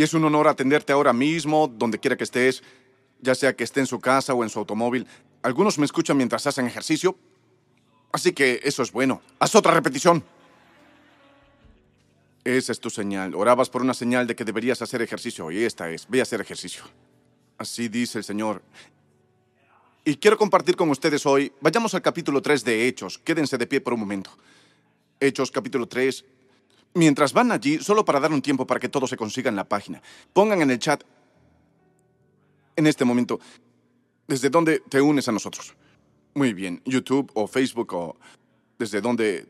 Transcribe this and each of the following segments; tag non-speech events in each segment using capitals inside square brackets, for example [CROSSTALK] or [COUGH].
Y es un honor atenderte ahora mismo, donde quiera que estés, ya sea que esté en su casa o en su automóvil. Algunos me escuchan mientras hacen ejercicio, así que eso es bueno. Haz otra repetición. Esa es tu señal. Orabas por una señal de que deberías hacer ejercicio y esta es, ve a hacer ejercicio. Así dice el Señor. Y quiero compartir con ustedes hoy, vayamos al capítulo 3 de Hechos. Quédense de pie por un momento. Hechos capítulo 3. Mientras van allí, solo para dar un tiempo para que todo se consiga en la página, pongan en el chat en este momento desde dónde te unes a nosotros. Muy bien, YouTube o Facebook o desde dónde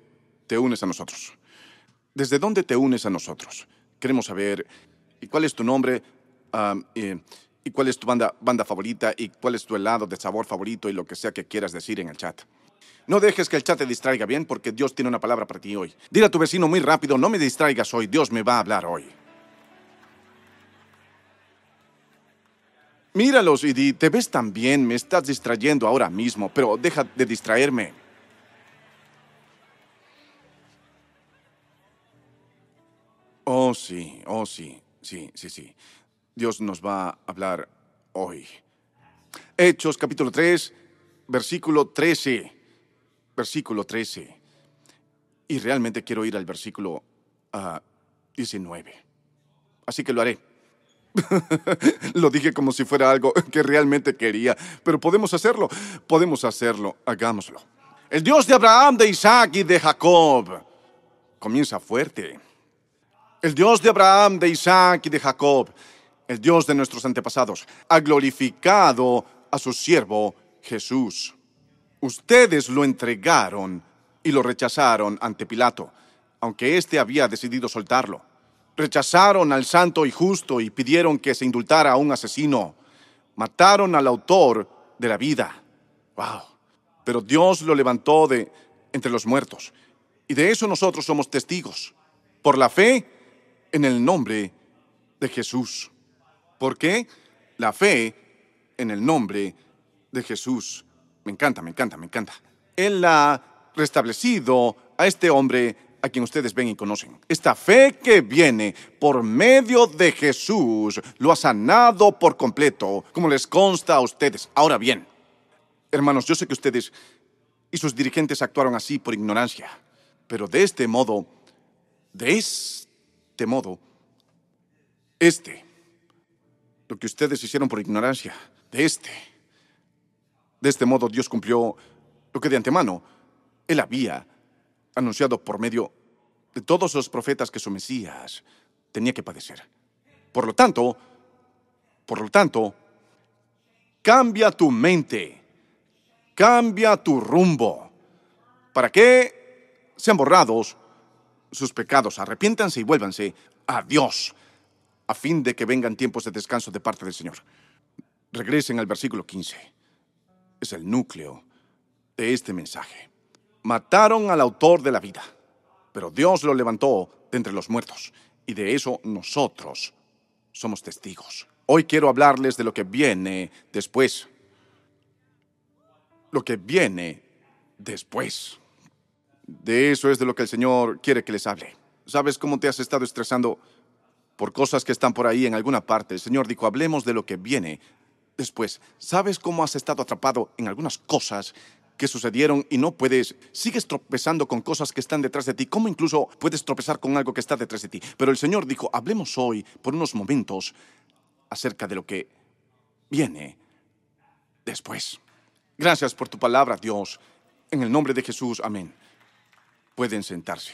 te unes a nosotros. ¿Desde dónde te unes a nosotros? Queremos saber y cuál es tu nombre y, cuál es tu banda, banda favorita y cuál es tu helado de sabor favorito y lo que sea que quieras decir en el chat. No dejes que el chat te distraiga bien porque Dios tiene una palabra para ti hoy. Dile a tu vecino muy rápido, no me distraigas hoy, Dios me va a hablar hoy. Míralos y di, te ves tan bien, me estás distrayendo ahora mismo, pero deja de distraerme. Oh, sí, oh, sí, sí, sí, sí. Dios nos va a hablar hoy. Hechos capítulo 3, versículo 13. Versículo 13. Y realmente quiero ir al versículo 19. Ah, Así que lo haré. [LAUGHS] lo dije como si fuera algo que realmente quería, pero podemos hacerlo, podemos hacerlo, hagámoslo. El Dios de Abraham, de Isaac y de Jacob. Comienza fuerte el Dios de Abraham, de Isaac y de Jacob, el Dios de nuestros antepasados, ha glorificado a su siervo Jesús. Ustedes lo entregaron y lo rechazaron ante Pilato, aunque éste había decidido soltarlo. Rechazaron al santo y justo y pidieron que se indultara a un asesino. Mataron al autor de la vida. Wow. Pero Dios lo levantó de entre los muertos. Y de eso nosotros somos testigos. Por la fe, en el nombre de Jesús. ¿Por qué? La fe en el nombre de Jesús. Me encanta, me encanta, me encanta. Él ha restablecido a este hombre a quien ustedes ven y conocen. Esta fe que viene por medio de Jesús lo ha sanado por completo, como les consta a ustedes. Ahora bien, hermanos, yo sé que ustedes y sus dirigentes actuaron así por ignorancia, pero de este modo, de este modo, este, lo que ustedes hicieron por ignorancia, de este, de este modo Dios cumplió lo que de antemano Él había anunciado por medio de todos los profetas que su Mesías tenía que padecer. Por lo tanto, por lo tanto, cambia tu mente, cambia tu rumbo, para que sean borrados sus pecados, arrepiéntanse y vuélvanse a Dios, a fin de que vengan tiempos de descanso de parte del Señor. Regresen al versículo 15. Es el núcleo de este mensaje. Mataron al autor de la vida, pero Dios lo levantó de entre los muertos, y de eso nosotros somos testigos. Hoy quiero hablarles de lo que viene después. Lo que viene después. De eso es de lo que el Señor quiere que les hable. ¿Sabes cómo te has estado estresando por cosas que están por ahí en alguna parte? El Señor dijo, hablemos de lo que viene después. ¿Sabes cómo has estado atrapado en algunas cosas que sucedieron y no puedes, sigues tropezando con cosas que están detrás de ti, ¿Cómo incluso puedes tropezar con algo que está detrás de ti. Pero el Señor dijo, hablemos hoy por unos momentos acerca de lo que viene después. Gracias por tu palabra, Dios. En el nombre de Jesús, amén. Pueden sentarse.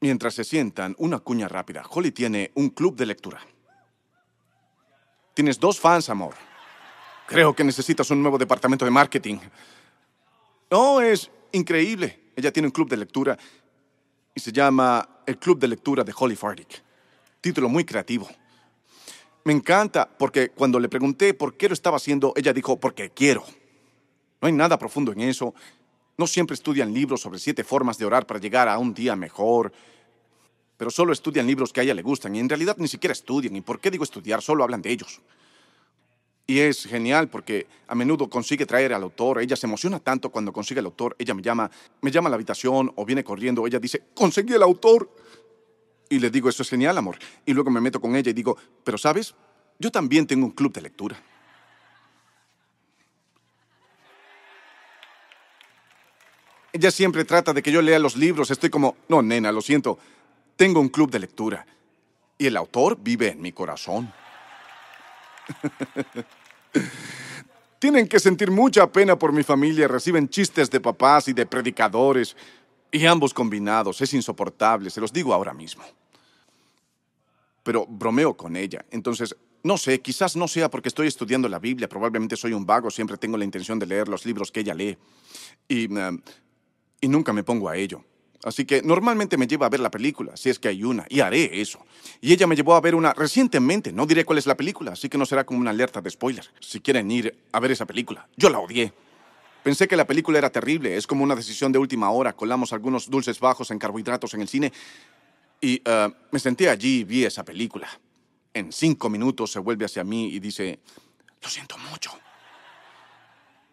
Mientras se sientan, una cuña rápida. Holly tiene un club de lectura. Tienes dos fans, amor. Creo que necesitas un nuevo departamento de marketing. No, es increíble. Ella tiene un club de lectura y se llama el Club de Lectura de Holly Fardick. Título muy creativo. Me encanta porque cuando le pregunté por qué lo estaba haciendo, ella dijo, porque quiero. No hay nada profundo en eso. No siempre estudian libros sobre siete formas de orar para llegar a un día mejor, pero solo estudian libros que a ella le gustan y en realidad ni siquiera estudian. ¿Y por qué digo estudiar? Solo hablan de ellos. Y es genial porque a menudo consigue traer al autor. Ella se emociona tanto cuando consigue al autor. Ella me llama, me llama a la habitación o viene corriendo. Ella dice, conseguí el autor. Y le digo, eso es genial, amor. Y luego me meto con ella y digo, pero sabes, yo también tengo un club de lectura. Ella siempre trata de que yo lea los libros. Estoy como, no, nena, lo siento. Tengo un club de lectura. Y el autor vive en mi corazón. [LAUGHS] Tienen que sentir mucha pena por mi familia. Reciben chistes de papás y de predicadores. Y ambos combinados. Es insoportable. Se los digo ahora mismo. Pero bromeo con ella. Entonces, no sé, quizás no sea porque estoy estudiando la Biblia. Probablemente soy un vago. Siempre tengo la intención de leer los libros que ella lee. Y eh, y nunca me pongo a ello. Así que normalmente me lleva a ver la película, si es que hay una, y haré eso. Y ella me llevó a ver una recientemente, no diré cuál es la película, así que no será como una alerta de spoiler. Si quieren ir a ver esa película, yo la odié. Pensé que la película era terrible, es como una decisión de última hora, colamos algunos dulces bajos en carbohidratos en el cine y eh, me senté allí y vi esa película. En cinco minutos se vuelve hacia mí y dice, lo siento mucho.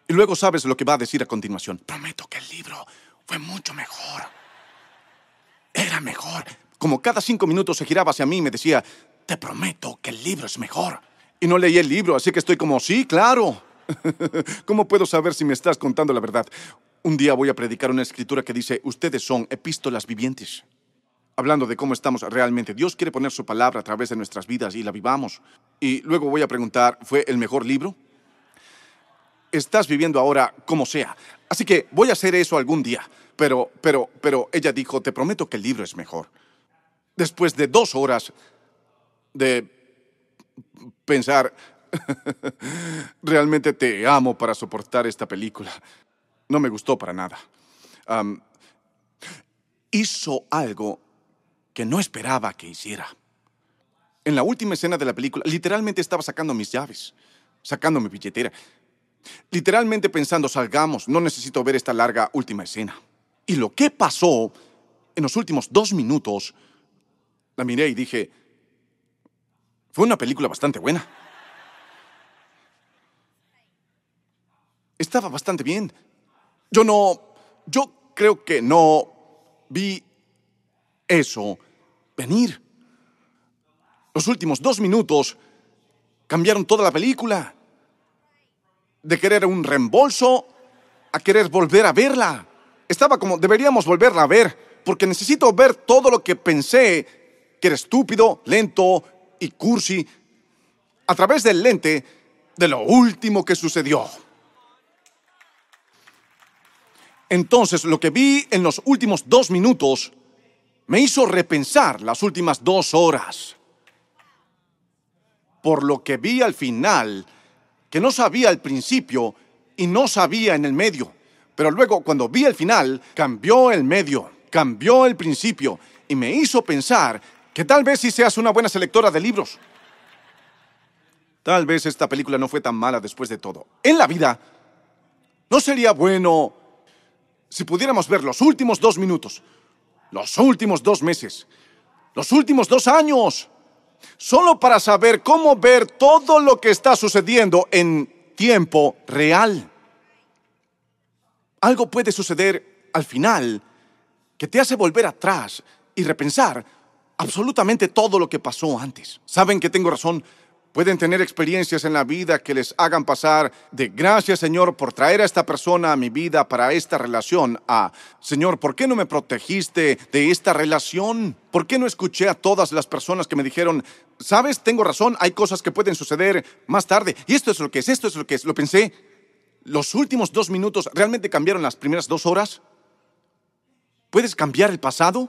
Y luego sabes lo que va a decir a continuación. Prometo que el libro fue mucho mejor. Era mejor. Como cada cinco minutos se giraba hacia mí y me decía, te prometo que el libro es mejor. Y no leí el libro, así que estoy como, sí, claro. [LAUGHS] ¿Cómo puedo saber si me estás contando la verdad? Un día voy a predicar una escritura que dice, ustedes son epístolas vivientes. Hablando de cómo estamos realmente. Dios quiere poner su palabra a través de nuestras vidas y la vivamos. Y luego voy a preguntar, ¿fue el mejor libro? Estás viviendo ahora como sea. Así que voy a hacer eso algún día. Pero, pero, pero ella dijo, te prometo que el libro es mejor. Después de dos horas de pensar, [LAUGHS] realmente te amo para soportar esta película. No me gustó para nada. hizo algo que no esperaba que hiciera. En la última escena de la película, literalmente estaba sacando mis llaves, sacando mi billetera. Literalmente pensando, salgamos, no necesito ver esta larga última escena. Y lo que pasó en los últimos dos minutos, la miré y dije, fue una película bastante buena. Estaba bastante bien. Yo no, yo creo que no vi eso venir. Los últimos dos minutos cambiaron toda la película. De querer un reembolso a querer volver a verla estaba como, deberíamos volverla a ver, porque necesito ver todo lo que pensé que era estúpido, lento y cursi, a través del lente de lo último que sucedió. Entonces, lo que vi en los últimos dos minutos me hizo repensar las últimas dos horas. Por lo que vi al final, que no sabía al principio y no sabía en el medio. Pero luego, cuando vi el final, cambió el medio, cambió el principio y me hizo pensar que tal vez si seas una buena selectora de libros. Tal vez esta película no fue tan mala después de todo. En la vida, ¿no sería bueno si pudiéramos ver los últimos dos minutos, los últimos dos meses, los últimos dos años, solo para saber cómo ver todo lo que está sucediendo en tiempo real? algo puede suceder al final que te hace volver atrás y repensar absolutamente todo lo que pasó antes. Saben que tengo razón. Pueden tener experiencias en la vida que les hagan pasar de gracias Señor por traer a esta persona a mi vida para esta relación a Señor, ¿por qué no me protegiste de esta relación? ¿Por qué no escuché a todas las personas que me dijeron, sabes, tengo razón, hay cosas que pueden suceder más tarde? Y esto es lo que es, esto es lo que es, lo pensé los últimos dos minutos realmente cambiaron las primeras dos horas? ¿Puedes cambiar el pasado?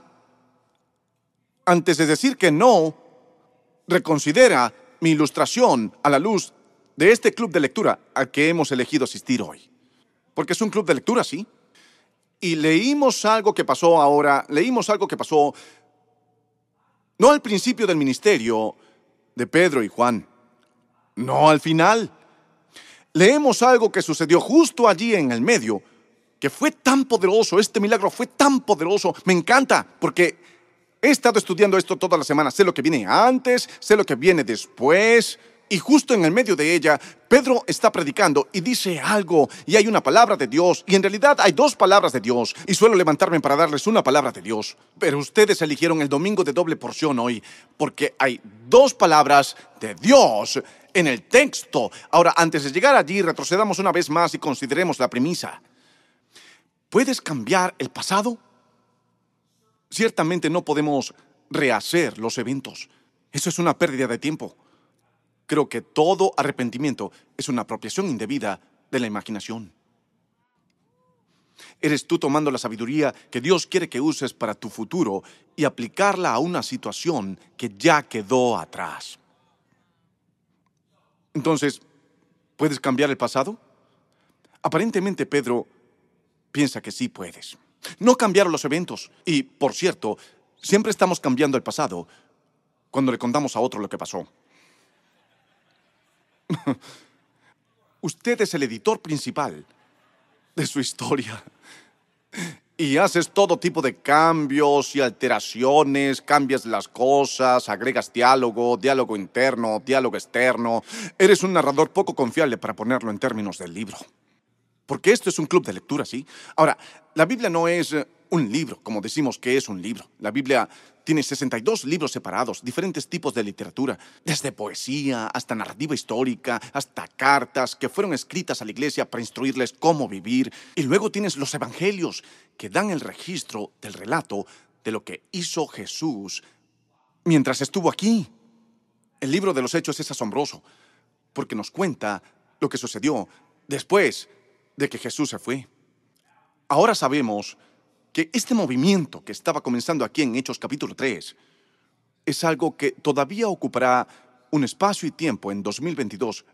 Antes de decir que no, reconsidera mi ilustración a la luz de este club de lectura al que hemos elegido asistir hoy. Porque es un club de lectura, sí. Y leímos algo que pasó ahora, leímos algo que pasó no al principio del ministerio de Pedro y Juan, no al final leemos algo que sucedió justo allí en el medio, que fue tan poderoso, este milagro fue tan poderoso, me encanta, porque he estado estudiando esto toda la semana, sé lo que viene antes, sé lo que viene después, Y justo en el medio de ella, Pedro está predicando y dice algo, y hay una palabra de Dios, y en realidad hay dos palabras de Dios, y suelo levantarme para darles una palabra de Dios. Pero ustedes eligieron el domingo de doble porción hoy, porque hay dos palabras de Dios en el texto. Ahora, antes de llegar allí, retrocedamos una vez más y consideremos la premisa. ¿Puedes cambiar el pasado? Ciertamente no podemos rehacer los eventos. Eso es una pérdida de tiempo. Creo que todo arrepentimiento es una apropiación indebida de la imaginación. Eres tú tomando la sabiduría que Dios quiere que uses para tu futuro y aplicarla a una situación que ya quedó atrás. Entonces, ¿puedes cambiar el pasado? Aparentemente Pedro piensa que sí puedes. No cambiar los eventos. Y, por cierto, siempre estamos cambiando el pasado cuando le contamos a otro lo que pasó. [LAUGHS] Usted es el editor principal de su historia. Y haces todo tipo de cambios y alteraciones, cambias las cosas, agregas diálogo, diálogo interno, diálogo externo. Eres un narrador poco confiable para ponerlo en términos del libro. Porque esto es un club de lectura, ¿sí? Ahora, la Biblia no es eh, un libro, como decimos que es un libro. La Biblia tiene 62 libros separados, diferentes tipos de literatura, desde poesía hasta narrativa histórica, hasta cartas que fueron escritas a la iglesia para instruirles cómo vivir. Y luego tienes los evangelios que dan el registro del relato de lo que hizo Jesús mientras estuvo aquí. El libro de los Hechos es asombroso porque nos cuenta lo que sucedió después de que Jesús se fue. Ahora sabemos que este movimiento que estaba comenzando aquí en Hechos capítulo 3 es algo que todavía ocupará un espacio y tiempo en 2022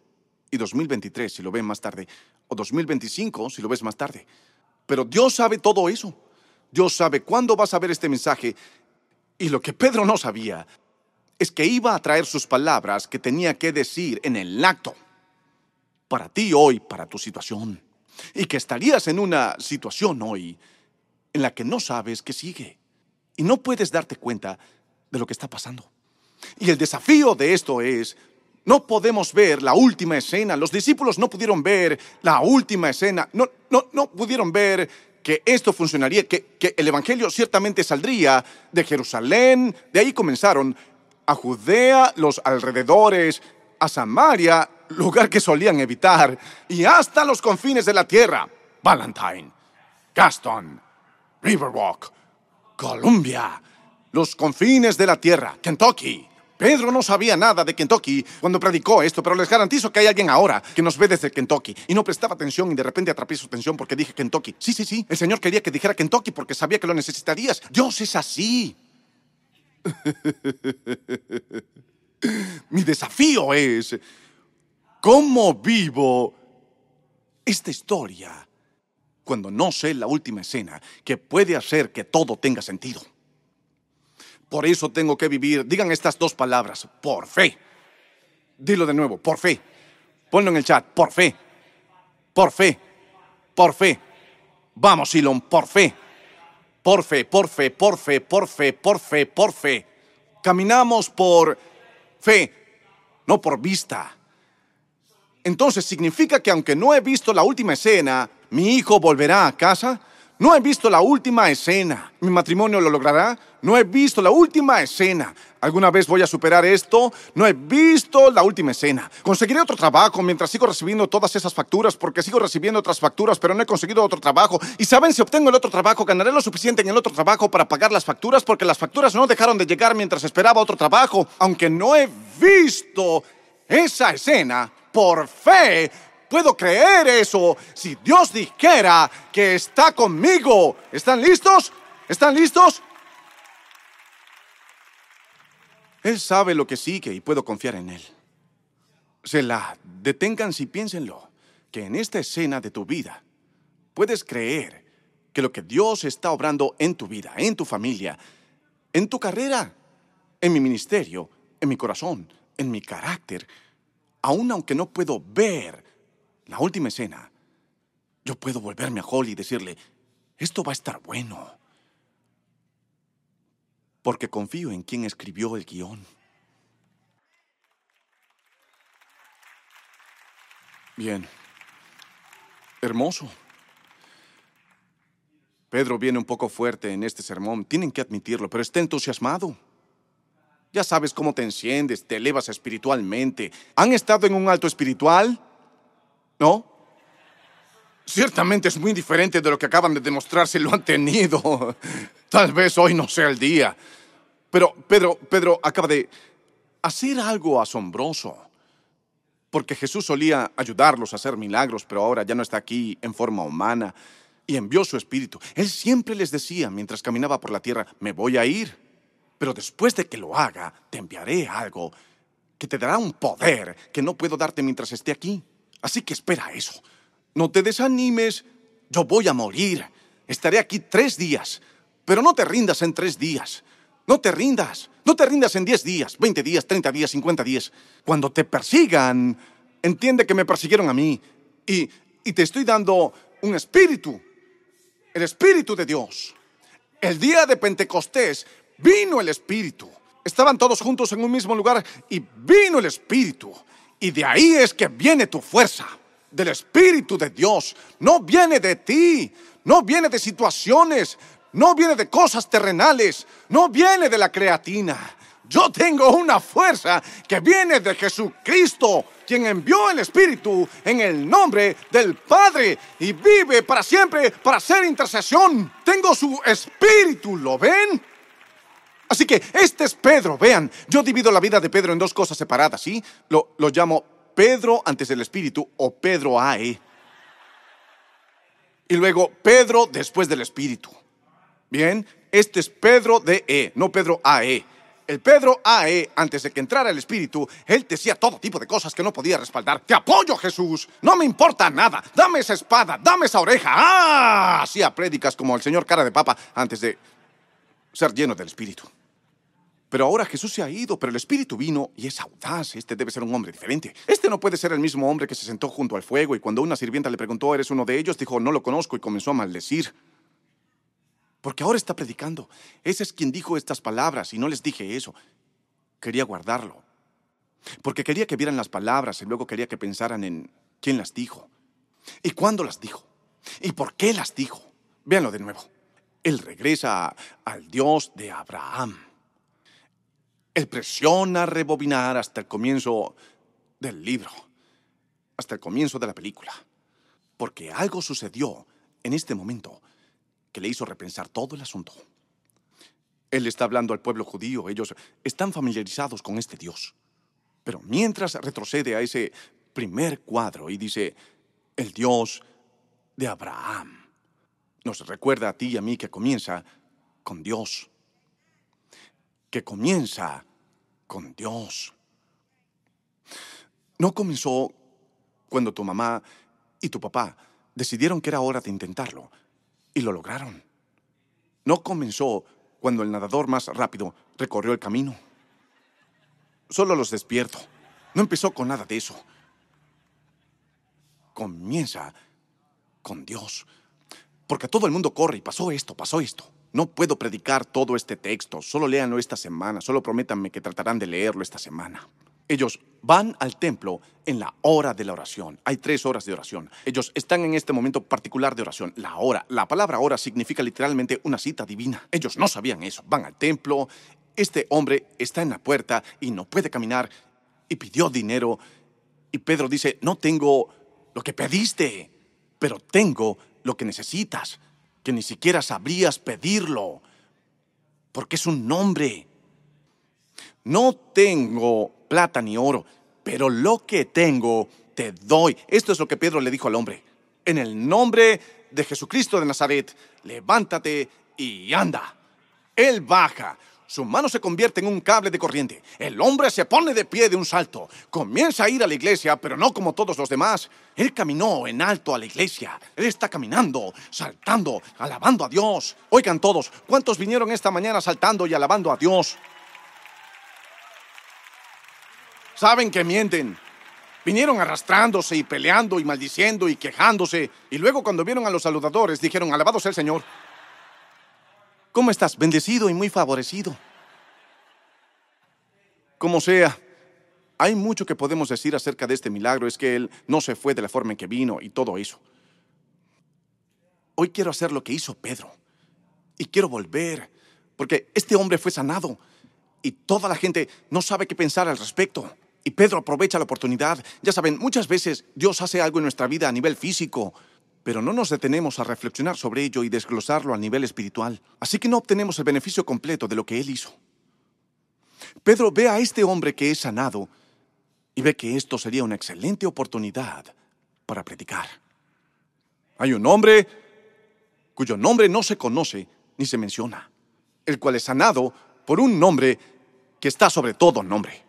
y 2023 si lo ven más tarde, o 2025 si lo ves más tarde. Pero Dios sabe todo eso. Dios sabe cuándo vas a ver este mensaje. Y lo que Pedro no sabía es que iba a traer sus palabras que tenía que decir en el acto. Para ti hoy, para tu situación. Y que estarías en una situación hoy en la que no sabes qué sigue y no puedes darte cuenta de lo que está pasando. Y el desafío de esto es, no podemos ver la última escena. Los discípulos no pudieron ver la última escena. No, no, no pudieron ver que esto funcionaría, que, que el Evangelio ciertamente saldría de Jerusalén. De ahí comenzaron a Judea, los alrededores, a Samaria, lugar que solían evitar, y hasta los confines de la tierra. Valentine, Gaston, Riverwalk, Columbia, los confines de la tierra, Kentucky. Pedro no sabía nada de Kentucky cuando predicó esto, pero les garantizo que hay alguien ahora que nos ve desde Kentucky y no prestaba atención y de repente atrapé su atención porque dije Kentucky. Sí, sí, sí. El Señor quería que dijera Kentucky porque sabía que lo necesitarías. Dios es así. [LAUGHS] Mi desafío es cómo vivo esta historia cuando no sé la última escena que puede hacer que todo tenga sentido. Por eso tengo que vivir, digan estas dos palabras, por fe. Dilo de nuevo, por fe. Ponlo en el chat, por fe. Por fe. Por fe. Vamos, Silon, por fe. Por fe, por fe, por fe, por fe, por fe, por fe. Caminamos por fe, no por vista. Entonces significa que aunque no he visto la última escena, mi hijo volverá a casa. No he visto la última escena. ¿Mi matrimonio lo logrará? No he visto la última escena. ¿Alguna vez voy a superar esto? No he visto la última escena. ¿Conseguiré otro trabajo mientras sigo recibiendo todas esas facturas? Porque sigo recibiendo otras facturas, pero no he conseguido otro trabajo. ¿Y saben si obtengo el otro trabajo, ganaré lo suficiente en el otro trabajo para pagar las facturas? Porque las facturas no dejaron de llegar mientras esperaba otro trabajo. Aunque no he visto esa escena, por fe puedo creer eso si Dios dijera que está conmigo. ¿Están listos? ¿Están listos? Él sabe lo que sigue y puedo confiar en Él. Se la deténganse y piénsenlo, que en esta escena de tu vida puedes creer que lo que Dios está obrando en tu vida, en tu familia, en tu carrera, en mi ministerio, en mi corazón, en mi carácter, aun aunque no puedo ver la última escena, yo puedo volverme a Holly y decirle, esto va a estar bueno. Porque confío en quien escribió el guion. Bien. Hermoso. Pedro viene un poco fuerte en este sermón, tienen que admitirlo, pero está entusiasmado. Ya sabes cómo te enciendes, te elevas espiritualmente. ¿Han estado en un alto espiritual? ¿No? Ciertamente es muy diferente de lo que acaban de demostrar si lo han tenido. [LAUGHS] Tal vez hoy no sea el día. Pero Pedro, Pedro acaba de hacer algo asombroso. Porque Jesús solía ayudarlos a hacer milagros, pero ahora ya no está aquí en forma humana y envió su espíritu. Él siempre les decía mientras caminaba por la tierra, me voy a ir, pero después de que lo haga, te enviaré algo que te dará un poder que no puedo darte mientras esté aquí. Así que espera eso. No te desanimes, yo voy a morir. Estaré aquí tres días, pero no te rindas en tres días. No te rindas, no te rindas en diez días, veinte días, treinta días, cincuenta días. Cuando te persigan, entiende que me persiguieron a mí y, y te estoy dando un espíritu, el espíritu de Dios. El día de Pentecostés vino el espíritu. Estaban todos juntos en un mismo lugar y vino el espíritu. Y de ahí es que viene tu fuerza, del espíritu de Dios. No viene de ti, no viene de situaciones, no viene de cosas terrenales, no viene de la creatina. Yo tengo una fuerza que viene de Jesucristo, quien envió el Espíritu en el nombre del Padre y vive para siempre para hacer intercesión. Tengo su Espíritu, ¿lo ven? Así que este es Pedro, vean, yo divido la vida de Pedro en dos cosas separadas, ¿sí? Lo, lo llamo Pedro antes del Espíritu o Pedro AE. Y luego Pedro después del Espíritu. Bien, este es Pedro de E, no Pedro AE. El Pedro AE, antes de que entrara el Espíritu, él decía todo tipo de cosas que no podía respaldar. Te apoyo, Jesús. No me importa nada. Dame esa espada, dame esa oreja. ¡Ah! Hacía prédicas como el señor cara de papa antes de ser lleno del Espíritu. Pero ahora Jesús se ha ido, pero el Espíritu vino y es audaz. Este debe ser un hombre diferente. Este no puede ser el mismo hombre que se sentó junto al fuego y cuando una sirvienta le preguntó, ¿eres uno de ellos? Dijo, no lo conozco y comenzó a maldecir. Porque ahora está predicando. Ese es quien dijo estas palabras y no les dije eso. Quería guardarlo. Porque quería que vieran las palabras y luego quería que pensaran en quién las dijo. ¿Y cuándo las dijo? ¿Y por qué las dijo? Véanlo de nuevo. Él regresa al Dios de Abraham. Él presiona rebobinar hasta el comienzo del libro, hasta el comienzo de la película. Porque algo sucedió en este momento que le hizo repensar todo el asunto. Él está hablando al pueblo judío, ellos están familiarizados con este Dios. Pero mientras retrocede a ese primer cuadro y dice, el Dios de Abraham, nos recuerda a ti y a mí que comienza con Dios, que comienza con Dios. No comenzó cuando tu mamá y tu papá decidieron que era hora de intentarlo. Y lo lograron. No comenzó cuando el nadador más rápido recorrió el camino. Solo los despierto. No empezó con nada de eso. Comienza con Dios. Porque todo el mundo corre y pasó esto, pasó esto. No puedo predicar todo este texto. Solo léanlo esta semana. Solo prométanme que tratarán de leerlo esta semana. Ellos van al templo en la hora de la oración. Hay tres horas de oración. Ellos están en este momento particular de oración. La hora, la palabra hora significa literalmente una cita divina. Ellos no sabían eso. Van al templo. Este hombre está en la puerta y no puede caminar y pidió dinero. Y Pedro dice, no tengo lo que pediste, pero tengo lo que necesitas, que ni siquiera sabrías pedirlo, porque es un nombre. No tengo plata ni oro, pero lo que tengo te doy. Esto es lo que Pedro le dijo al hombre. En el nombre de Jesucristo de Nazaret, levántate y anda. Él baja. Su mano se convierte en un cable de corriente. El hombre se pone de pie de un salto. Comienza a ir a la iglesia, pero no como todos los demás. Él caminó en alto a la iglesia. Él está caminando, saltando, alabando a Dios. Oigan todos, ¿cuántos vinieron esta mañana saltando y alabando a Dios? saben que mienten. Vinieron arrastrándose y peleando y maldiciendo y quejándose. Y luego cuando vieron a los saludadores dijeron, alabado sea el Señor. ¿Cómo estás? Bendecido y muy favorecido. Como sea, Hay mucho que podemos decir acerca de este milagro, es que Él no se fue de la forma en que vino y todo eso. Hoy quiero hacer lo que hizo Pedro. Y quiero volver, porque este hombre fue sanado y toda la gente no sabe qué pensar al respecto. Y Pedro aprovecha la oportunidad. Ya saben, muchas veces Dios hace algo en nuestra vida a nivel físico, pero no nos detenemos a reflexionar sobre ello y desglosarlo a nivel espiritual. Así que no obtenemos el beneficio completo de lo que Él hizo. Pedro ve a este hombre que es sanado y ve que esto sería una excelente oportunidad para predicar. Hay un hombre cuyo nombre no se conoce ni se menciona, el cual es sanado por un nombre que está sobre todo nombre.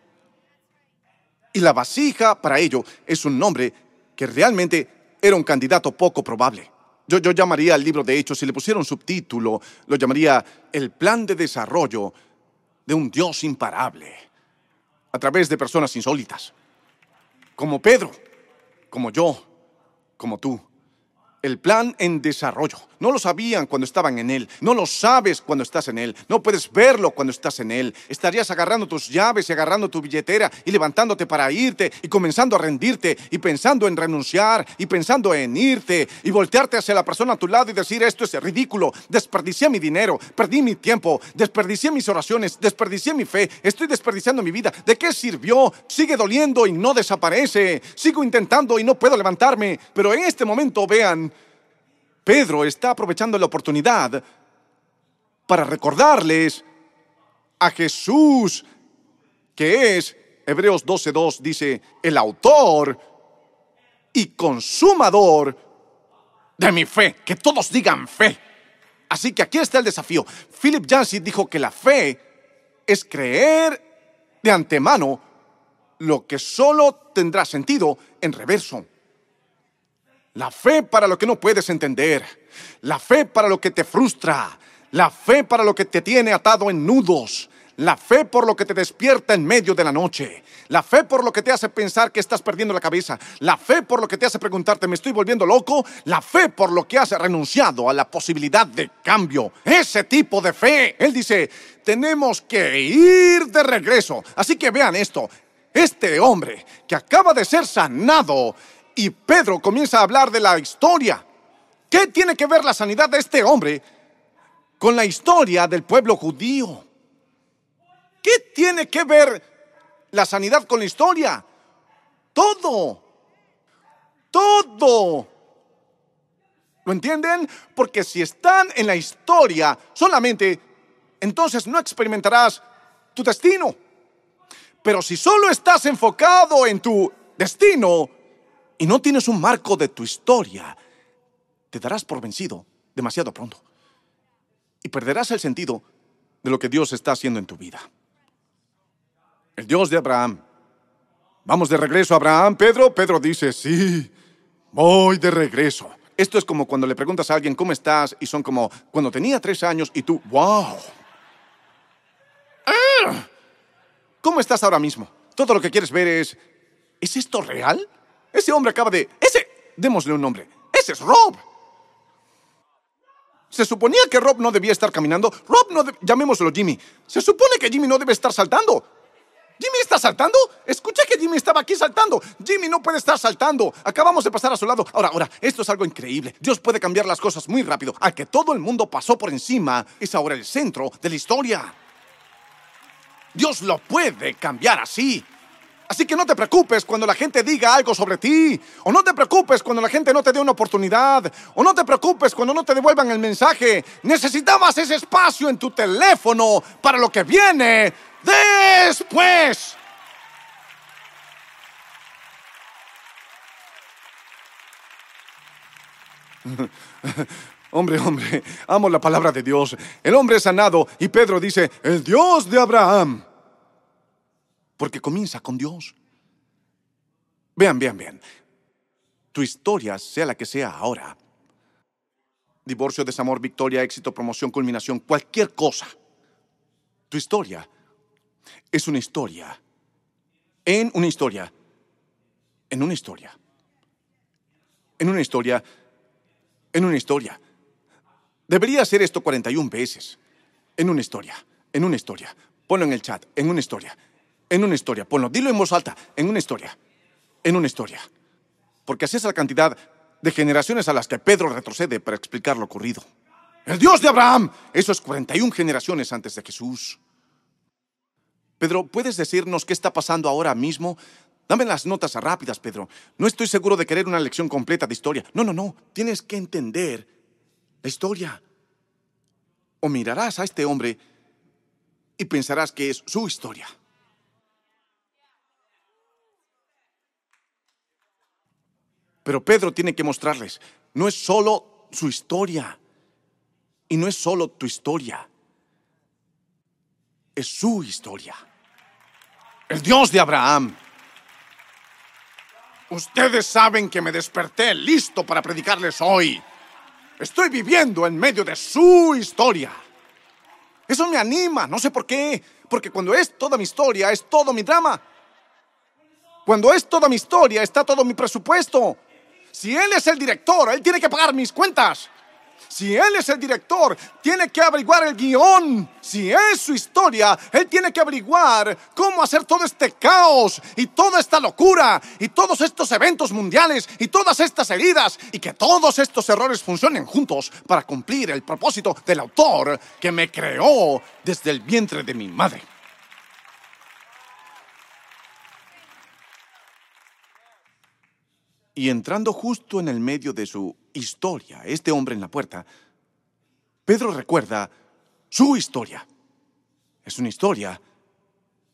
Y la vasija para ello es un nombre que realmente era un candidato poco probable. Yo, llamaría al libro de Hechos, si le pusiera un subtítulo, lo llamaría El plan de desarrollo de un Dios imparable, a través de personas insólitas, como Pedro, como yo, como tú el plan en desarrollo. No lo sabían cuando estaban en él. No lo sabes cuando estás en él. No puedes verlo cuando estás en él. Estarías agarrando tus llaves y agarrando tu billetera y levantándote para irte y comenzando a rendirte y pensando en renunciar y pensando en irte y voltearte hacia la persona a tu lado y decir esto es ridículo. Desperdicié mi dinero, perdí mi tiempo, desperdicié mis oraciones, desperdicié mi fe, estoy desperdiciando mi vida. ¿De qué sirvió? Sigue doliendo y no desaparece. Sigo intentando y no puedo levantarme. Pero en este momento vean Pedro está aprovechando la oportunidad para recordarles a Jesús, que es, Hebreos 12.2 dice, el autor y consumador de mi fe. Que todos digan fe. Así que aquí está el desafío. Philip Yancey dijo que la fe es creer de antemano lo que solo tendrá sentido en reverso. La fe para lo que no puedes entender. La fe para lo que te frustra. La fe para lo que te tiene atado en nudos. La fe por lo que te despierta en medio de la noche. La fe por lo que te hace pensar que estás perdiendo la cabeza. La fe por lo que te hace preguntarte, ¿me estoy volviendo loco? La fe por lo que has renunciado a la posibilidad de cambio. Ese tipo de fe. Él dice, tenemos que ir de regreso. Así que vean esto. Este hombre que acaba de ser sanado y Pedro comienza a hablar de la historia. ¿Qué tiene que ver la sanidad de este hombre con la historia del pueblo judío? ¿Qué tiene que ver la sanidad con la historia? Todo. Todo. ¿Lo entienden? Porque si están en la historia solamente, entonces no experimentarás tu destino. Pero si solo estás enfocado en tu destino, y no tienes un marco de tu historia, te darás por vencido demasiado pronto. Y perderás el sentido de lo que Dios está haciendo en tu vida. El Dios de Abraham. Vamos de regreso a Abraham, Pedro. Pedro dice, sí, voy de regreso. Esto es como cuando le preguntas a alguien, ¿cómo estás? Y son como, cuando tenía tres años y tú, wow. Ah, ¿Cómo estás ahora mismo? Todo lo que quieres ver es, ¿es esto real? Ese hombre acaba de... Ese... Démosle un nombre. Ese es Rob. Se suponía que Rob no debía estar caminando. Rob no... Llamémoslo Jimmy. Se supone que Jimmy no debe estar saltando. ¿Jimmy está saltando? Escuché que Jimmy estaba aquí saltando. Jimmy no puede estar saltando. Acabamos de pasar a su lado. Ahora, ahora, esto es algo increíble. Dios puede cambiar las cosas muy rápido. Al que todo el mundo pasó por encima es ahora el centro de la historia. Dios lo puede cambiar así. Así que no te preocupes cuando la gente diga algo sobre ti, o no te preocupes cuando la gente no te dé una oportunidad, o no te preocupes cuando no te devuelvan el mensaje. Necesitabas ese espacio en tu teléfono para lo que viene después. [LAUGHS] Hombre, hombre, amo la palabra de Dios. El hombre es sanado y Pedro dice, el Dios de Abraham porque comienza con Dios. Vean, vean, vean. Tu historia, sea la que sea ahora, divorcio, desamor, victoria, éxito, promoción, culminación, cualquier cosa, tu historia es una historia, en una historia, en una historia, en una historia, en una historia. Debería hacer esto 41 veces, en una historia, en una historia. Ponlo en el chat, en una historia En una historia. Ponlo, dilo en voz alta. En una historia. En una historia. Porque así es la cantidad de generaciones a las que Pedro retrocede para explicar lo ocurrido. El Dios de Abraham. Eso es 41 generaciones antes de Jesús. Pedro, ¿puedes decirnos qué está pasando ahora mismo? Dame las notas rápidas, Pedro. No estoy seguro de querer una lección completa de historia. No, no, no. Tienes que entender la historia. O mirarás a este hombre y pensarás que es su historia. Pero Pedro tiene que mostrarles, no es solo su historia y no es solo tu historia, es su historia. El Dios de Abraham. Ustedes saben que me desperté listo para predicarles hoy. Estoy viviendo en medio de su historia. Eso me anima, no sé por qué. Porque cuando es toda mi historia, es todo mi drama. Cuando es toda mi historia, está todo mi presupuesto. Si él es el director, él tiene que pagar mis cuentas. Si él es el director, tiene que averiguar el guion. Si es su historia, él tiene que averiguar cómo hacer todo este caos y toda esta locura y todos estos eventos mundiales y todas estas heridas y que todos estos errores funcionen juntos para cumplir el propósito del autor que me creó desde el vientre de mi madre. Y entrando justo en el medio de su historia, este hombre en la puerta, Pedro recuerda su historia. Es una historia,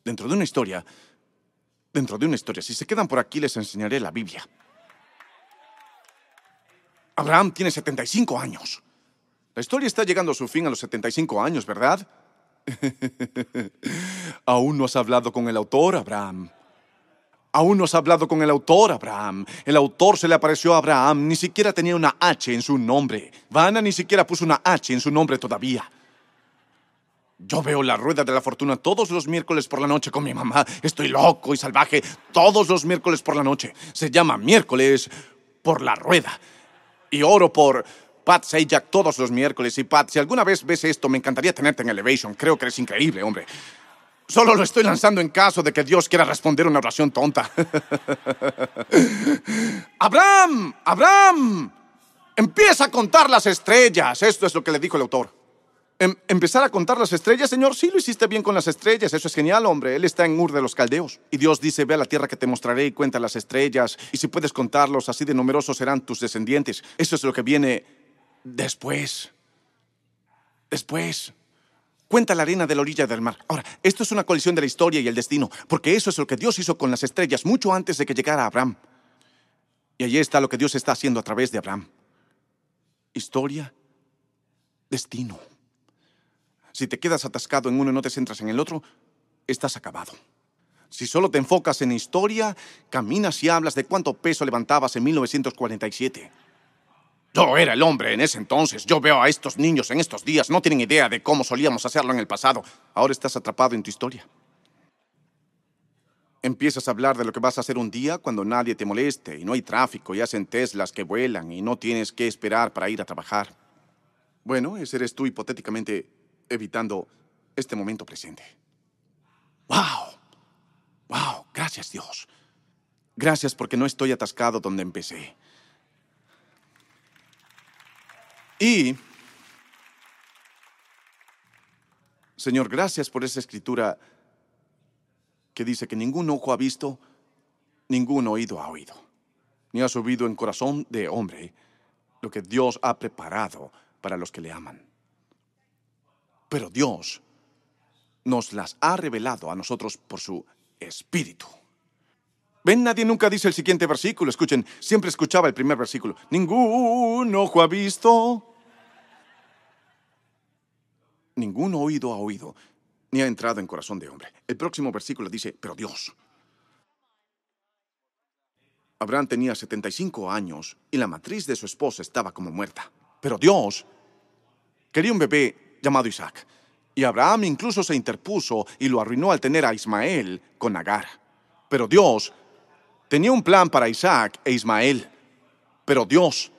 dentro de una historia, dentro de una historia. Si se quedan por aquí les enseñaré la Biblia. Abraham tiene 75 años. La historia está llegando a su fin a los 75 años, ¿verdad? [LAUGHS] Aún no has hablado con el autor, Abraham. Aún no has hablado con el autor, Abraham. El autor se le apareció a Abraham, ni siquiera tenía una H en su nombre. Vanna ni siquiera puso una H en su nombre todavía. Yo veo la rueda de la fortuna todos los miércoles por la noche con mi mamá. Estoy loco y salvaje todos los miércoles por la noche. Se llama miércoles por la rueda. Y oro por Pat Sajak todos los miércoles. Y Pat, si alguna vez ves esto, me encantaría tenerte en Elevation. Creo que eres increíble, hombre. Solo lo estoy lanzando en caso de que Dios quiera responder una oración tonta. [LAUGHS] Abraham, Abraham, empieza a contar las estrellas. Esto es lo que le dijo el autor. Em, ¿Empezar a contar las estrellas, Señor? Sí, lo hiciste bien con las estrellas. Eso es genial, hombre. Él está en Ur de los Caldeos. Y Dios dice, ve a la tierra que te mostraré y cuenta las estrellas. Y si puedes contarlos, así de numerosos serán tus descendientes. Eso es lo que viene después. Después. Cuenta la arena de la orilla del mar. Ahora, esto es una colisión de la historia y el destino, porque eso es lo que Dios hizo con las estrellas mucho antes de que llegara Abraham. Y allí está lo que Dios está haciendo a través de Abraham. Historia, destino. Si te quedas atascado en uno y no te centras en el otro, estás acabado. Si solo te enfocas en historia, caminas y hablas de cuánto peso levantabas en 1947 yo era el hombre en ese entonces. Yo veo a estos niños en estos días. No tienen idea de cómo solíamos hacerlo en el pasado. Ahora estás atrapado en tu historia. Empiezas a hablar de lo que vas a hacer un día cuando nadie te moleste y no hay tráfico y hacen Teslas que vuelan y no tienes que esperar para ir a trabajar. Bueno, ese eres tú hipotéticamente evitando este momento presente. ¡Wow! ¡Wow! Gracias Dios. Gracias porque no estoy atascado donde empecé. Y, Señor, gracias por esa escritura que dice que ningún ojo ha visto, ningún oído ha oído, ni ha subido en corazón de hombre lo que Dios ha preparado para los que le aman. Pero Dios nos las ha revelado a nosotros por su Espíritu. Ven, nadie nunca dice el siguiente versículo. Escuchen, siempre escuchaba el primer versículo. Ningún ojo ha visto. Ningún oído ha oído, ni ha entrado en corazón de hombre. El próximo versículo dice, pero Dios. Abraham tenía 75 años y la matriz de su esposa estaba como muerta. Pero Dios quería un bebé llamado Isaac. Y Abraham incluso se interpuso y lo arruinó al tener a Ismael con Agar. Pero Dios tenía un plan para Isaac e Ismael, pero Dios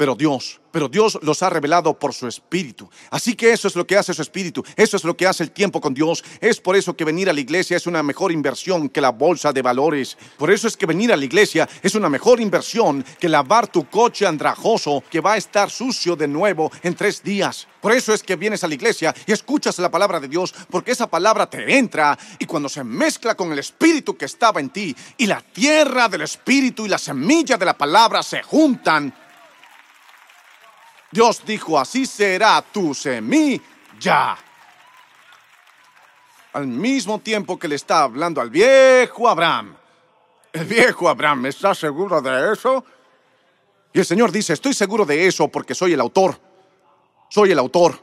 pero Dios, pero Dios los ha revelado por su espíritu. Así que eso es lo que hace su espíritu, eso es lo que hace el tiempo con Dios. Es por eso que venir a la iglesia es una mejor inversión que la bolsa de valores. Por eso es que venir a la iglesia es una mejor inversión que lavar tu coche andrajoso que va a estar sucio de nuevo en tres días. Por eso es que vienes a la iglesia y escuchas la palabra de Dios, porque esa palabra te entra y cuando se mezcla con el espíritu que estaba en ti y la tierra del espíritu y la semilla de la palabra se juntan, Dios dijo, así será tu semilla. Al mismo tiempo que le está hablando al viejo Abraham. El viejo Abraham, ¿está seguro de eso? Y el Señor dice, estoy seguro de eso porque soy el autor. Soy el autor.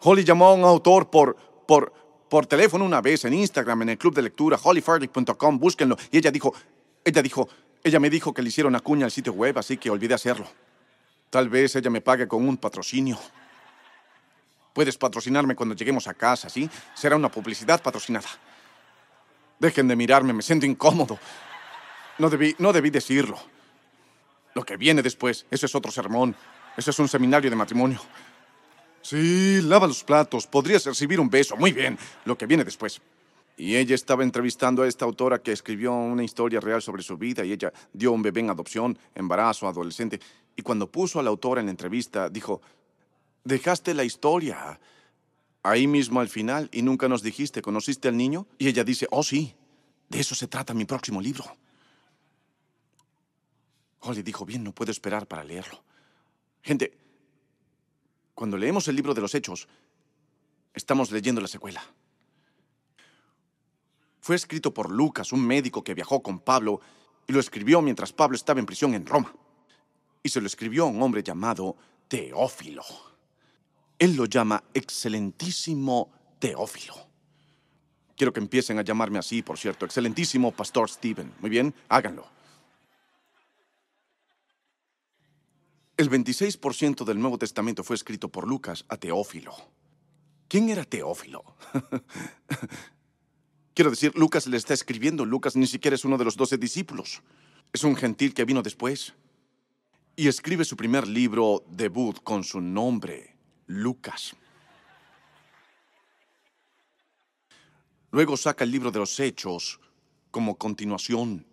Holly llamó a un autor por, por, por teléfono una vez en Instagram, en el club de lectura, hollyfarley.com, búsquenlo. Y ella dijo, ella dijo, ella me dijo que le hicieron una cuña al sitio web, así que olvidé hacerlo. Tal vez ella me pague con un patrocinio. Puedes patrocinarme cuando lleguemos a casa, ¿sí? Será una publicidad patrocinada. Dejen de mirarme, me siento incómodo. No debí, no debí decirlo. Lo que viene después, eso es otro sermón. Eso es un seminario de matrimonio. Sí, lava los platos. Podrías recibir un beso. Muy bien. Lo que viene después. Y ella estaba entrevistando a esta autora que escribió una historia real sobre su vida y ella dio un bebé en adopción, embarazo, adolescente. Y cuando puso a la autora en la entrevista, dijo, dejaste la historia ahí mismo al final y nunca nos dijiste, ¿conociste al niño? Y ella dice, oh sí, de eso se trata mi próximo libro. Holly dijo, bien, no puedo esperar para leerlo. Gente, cuando leemos el libro de los hechos, estamos leyendo la secuela. Fue escrito por Lucas, un médico que viajó con Pablo, y lo escribió mientras Pablo estaba en prisión en Roma. Y se lo escribió a un hombre llamado Teófilo. Él lo llama excelentísimo Teófilo. Quiero que empiecen a llamarme así, por cierto, excelentísimo Pastor Stephen. Muy bien, háganlo. El 26% del Nuevo Testamento fue escrito por Lucas a Teófilo. ¿Quién era Teófilo? [LAUGHS] Quiero decir, Lucas le está escribiendo. Lucas ni siquiera es uno de los doce discípulos. Es un gentil que vino después. Y escribe su primer libro debut con su nombre, Lucas. Luego saca el libro de los Hechos como continuación,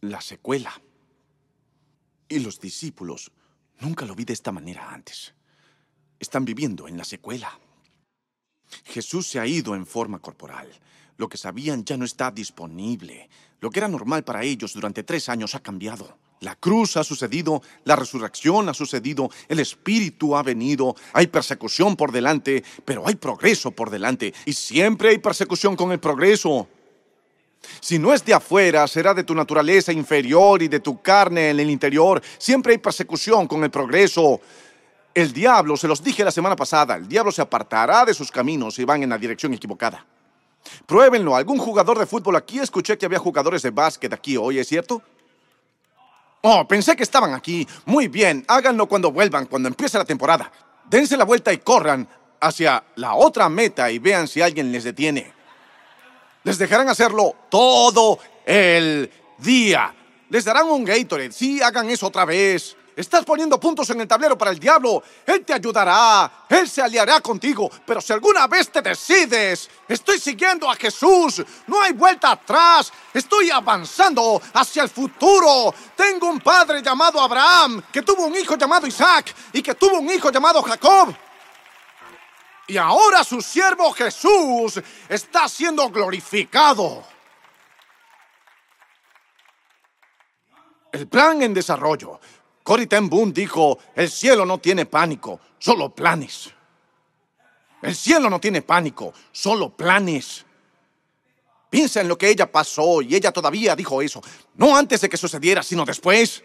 la secuela. Y los discípulos, nunca lo vi de esta manera antes. Están viviendo en la secuela. Jesús se ha ido en forma corporal. Lo que sabían ya no está disponible. Lo que era normal para ellos durante tres años ha cambiado. La cruz ha sucedido, la resurrección ha sucedido, el Espíritu ha venido, hay persecución por delante, pero hay progreso por delante. Y siempre hay persecución con el progreso. Si no es de afuera, será de tu naturaleza inferior y de tu carne en el interior. Siempre hay persecución con el progreso. El diablo, se los dije la semana pasada, el diablo se apartará de sus caminos si van en la dirección equivocada. Pruébenlo. ¿Algún jugador de fútbol aquí? Escuché que había jugadores de básquet aquí hoy, ¿es cierto? Oh, pensé que estaban aquí. Muy bien, háganlo cuando vuelvan, cuando empiece la temporada. Dense la vuelta y corran hacia la otra meta y vean si alguien les detiene. Les dejarán hacerlo todo el día. Les darán un Gatorade. Sí, hagan eso otra vez. Estás poniendo puntos en el tablero para el diablo. Él te ayudará. Él se aliará contigo. Pero si alguna vez te decides, estoy siguiendo a Jesús. No hay vuelta atrás. Estoy avanzando hacia el futuro. Tengo un padre llamado Abraham, que tuvo un hijo llamado Isaac y que tuvo un hijo llamado Jacob. Y ahora su siervo Jesús está siendo glorificado. El plan en desarrollo. Cory Ten dijo, el cielo no tiene pánico, solo planes. El cielo no tiene pánico, solo planes. Piensa en lo que ella pasó y ella todavía dijo eso, no antes de que sucediera, sino después.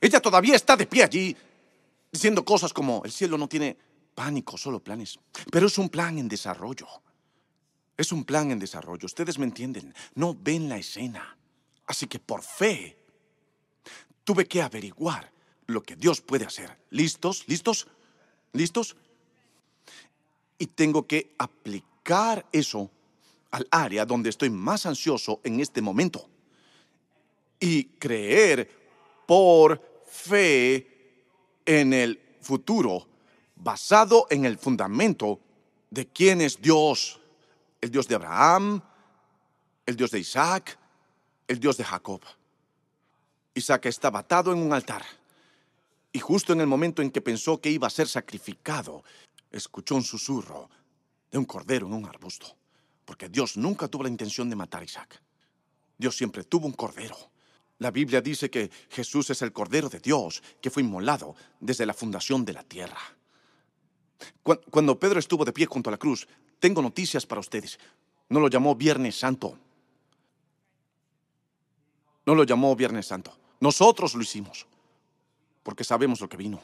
Ella todavía está de pie allí, diciendo cosas como, el cielo no tiene pánico, solo planes. Pero es un plan en desarrollo. Es un plan en desarrollo. Ustedes me entienden, no ven la escena. Así que por fe tuve que averiguar lo que Dios puede hacer. ¿Listos? ¿Listos? ¿Listos? Y tengo que aplicar eso al área donde estoy más ansioso en este momento. Y creer por fe en el futuro basado en el fundamento de quién es Dios. El Dios de Abraham, el Dios de Isaac, el Dios de Jacob. Isaac estaba atado en un altar y justo en el momento en que pensó que iba a ser sacrificado, escuchó un susurro de un cordero en un arbusto, porque Dios nunca tuvo la intención de matar a Isaac. Dios siempre tuvo un cordero. La Biblia dice que Jesús es el cordero de Dios que fue inmolado desde la fundación de la tierra. Cuando Pedro estuvo de pie junto a la cruz, tengo noticias para ustedes. No lo llamó Viernes Santo. No lo llamó Viernes Santo. Nosotros lo hicimos, porque sabemos lo que vino.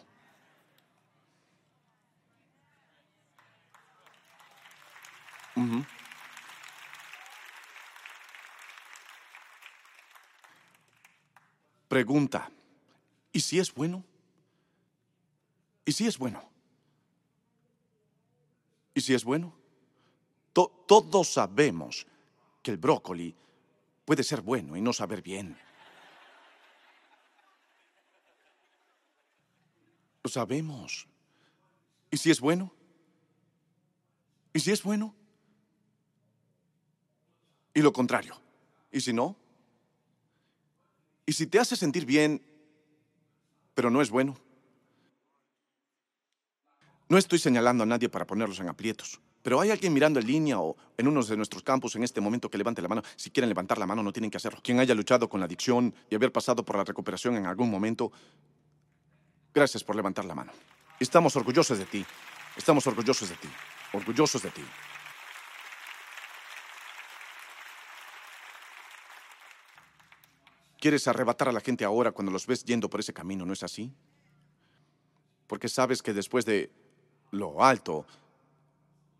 Pregunta, ¿y si es bueno? ¿Y si es bueno? ¿Y si es bueno? todos sabemos que el brócoli puede ser bueno y no saber bien. Lo sabemos. ¿Y si es bueno? ¿Y si es bueno? Y lo contrario. ¿Y si no? ¿Y si te hace sentir bien, pero no es bueno? No estoy señalando a nadie para ponerlos en aprietos, pero hay alguien mirando en línea o en uno de nuestros campus en este momento que levante la mano. Si quieren levantar la mano, no tienen que hacerlo. Quien haya luchado con la adicción y haber pasado por la recuperación en algún momento, gracias por levantar la mano. Estamos orgullosos de ti. Estamos orgullosos de ti. Orgullosos de ti. Quieres arrebatar a la gente ahora cuando los ves yendo por ese camino, ¿no es así? Porque sabes que después de lo alto,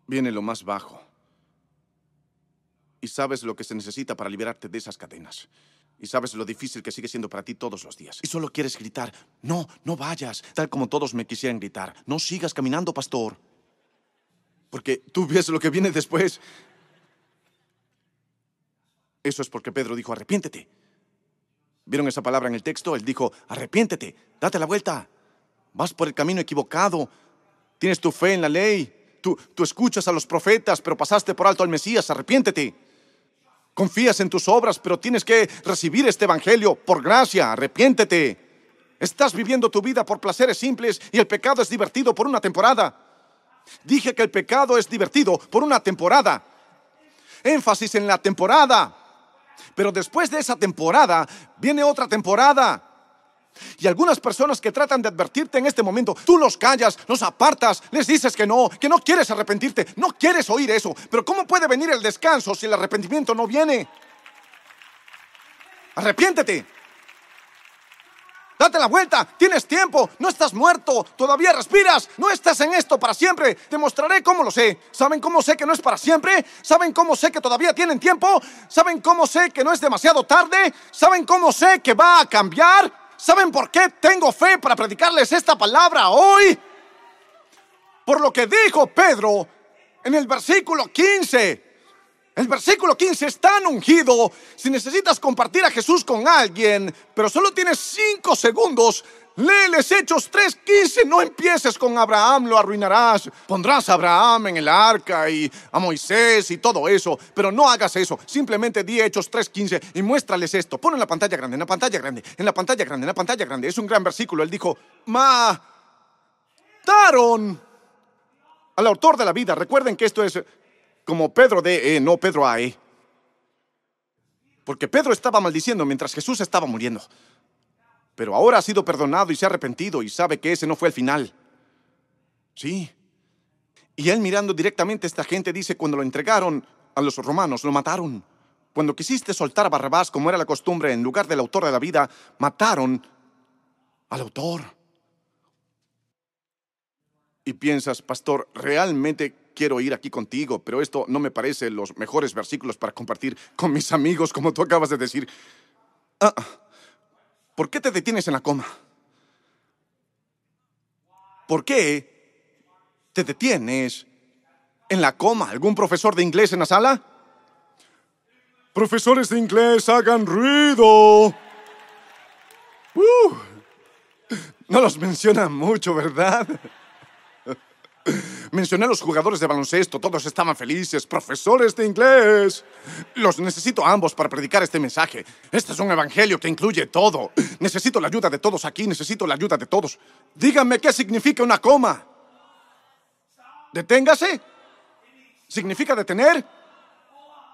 viene lo más bajo. Y sabes lo que se necesita para liberarte de esas cadenas. Y sabes lo difícil que sigue siendo para ti todos los días. Y solo quieres gritar, no, no vayas, tal como todos me quisieran gritar. No sigas caminando, pastor. Porque tú ves lo que viene después. Eso es porque Pedro dijo, arrepiéntete. ¿Vieron esa palabra en el texto? Él dijo, arrepiéntete, date la vuelta. Vas por el camino equivocado. Tienes tu fe en la ley. Tú, tú escuchas a los profetas, pero pasaste por alto al Mesías. Arrepiéntete. Confías en tus obras, pero tienes que recibir este Evangelio por gracia. Arrepiéntete. Estás viviendo tu vida por placeres simples y el pecado es divertido por una temporada. Dije que el pecado es divertido por una temporada. Énfasis en la temporada. Pero después de esa temporada viene otra temporada. Y algunas personas que tratan de advertirte en este momento, tú los callas, los apartas, les dices que no, que no quieres arrepentirte, no quieres oír eso. Pero ¿cómo puede venir el descanso si el arrepentimiento no viene? Arrepiéntete. Date la vuelta, tienes tiempo, no estás muerto, todavía respiras, no estás en esto para siempre. Te mostraré cómo lo sé. ¿Saben cómo sé que no es para siempre? ¿Saben cómo sé que todavía tienen tiempo? ¿Saben cómo sé que no es demasiado tarde? ¿Saben cómo sé que va a cambiar? ¿Saben por qué tengo fe para predicarles esta palabra hoy? Por lo que dijo Pedro en el versículo 15. El versículo 15 es tan ungido. Si necesitas compartir a Jesús con alguien, pero solo tienes 5 segundos, Léeles Hechos 3:15, no empieces con Abraham, lo arruinarás. Pondrás a Abraham en el arca y a Moisés y todo eso, pero no hagas eso. Simplemente di Hechos 3:15 y muéstrales esto. Pon en la pantalla grande, en la pantalla grande, en la pantalla grande, en la pantalla grande. Es un gran versículo. Él dijo, mataron al autor de la vida. Recuerden que esto es como Pedro de E, no Pedro A. E. Porque Pedro estaba maldiciendo mientras Jesús estaba muriendo. Pero ahora ha sido perdonado y se ha arrepentido y sabe que ese no fue el final. Sí. Y él mirando directamente a esta gente dice, cuando lo entregaron a los romanos, lo mataron. Cuando quisiste soltar a Barrabás, como era la costumbre, en lugar del autor de la vida, mataron al autor. Y piensas, pastor, realmente quiero ir aquí contigo, pero esto no me parece los mejores versículos para compartir con mis amigos, como tú acabas de decir. Ah, ¿Por qué te detienes en la coma? ¿Por qué te detienes en la coma? ¿Algún profesor de inglés en la sala? Profesores de inglés, hagan ruido. Uh. No los menciona mucho, ¿verdad? Mencioné a los jugadores de baloncesto, todos estaban felices, profesores de inglés. Los necesito a ambos para predicar este mensaje. Este es un evangelio que incluye todo. Necesito la ayuda de todos aquí, necesito la ayuda de todos. Díganme qué significa una coma. Deténgase. ¿Significa detener?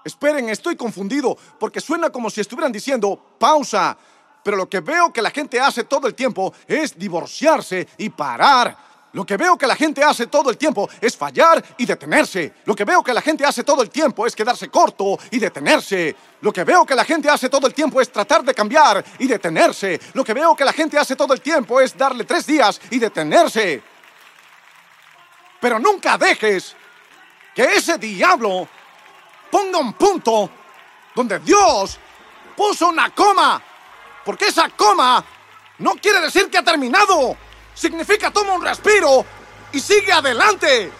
Esperen, estoy confundido porque suena como si estuvieran diciendo pausa. Pero lo que veo que la gente hace todo el tiempo es divorciarse y parar. Lo que veo que la gente hace todo el tiempo es fallar y detenerse. Lo que veo que la gente hace todo el tiempo es quedarse corto y detenerse. Lo que veo que la gente hace todo el tiempo es tratar de cambiar y detenerse. Lo que veo que la gente hace todo el tiempo es darle tres días y detenerse. Pero nunca dejes que ese diablo ponga un punto donde Dios puso una coma. Porque esa coma no quiere decir que ha terminado significa toma un respiro y sigue adelante.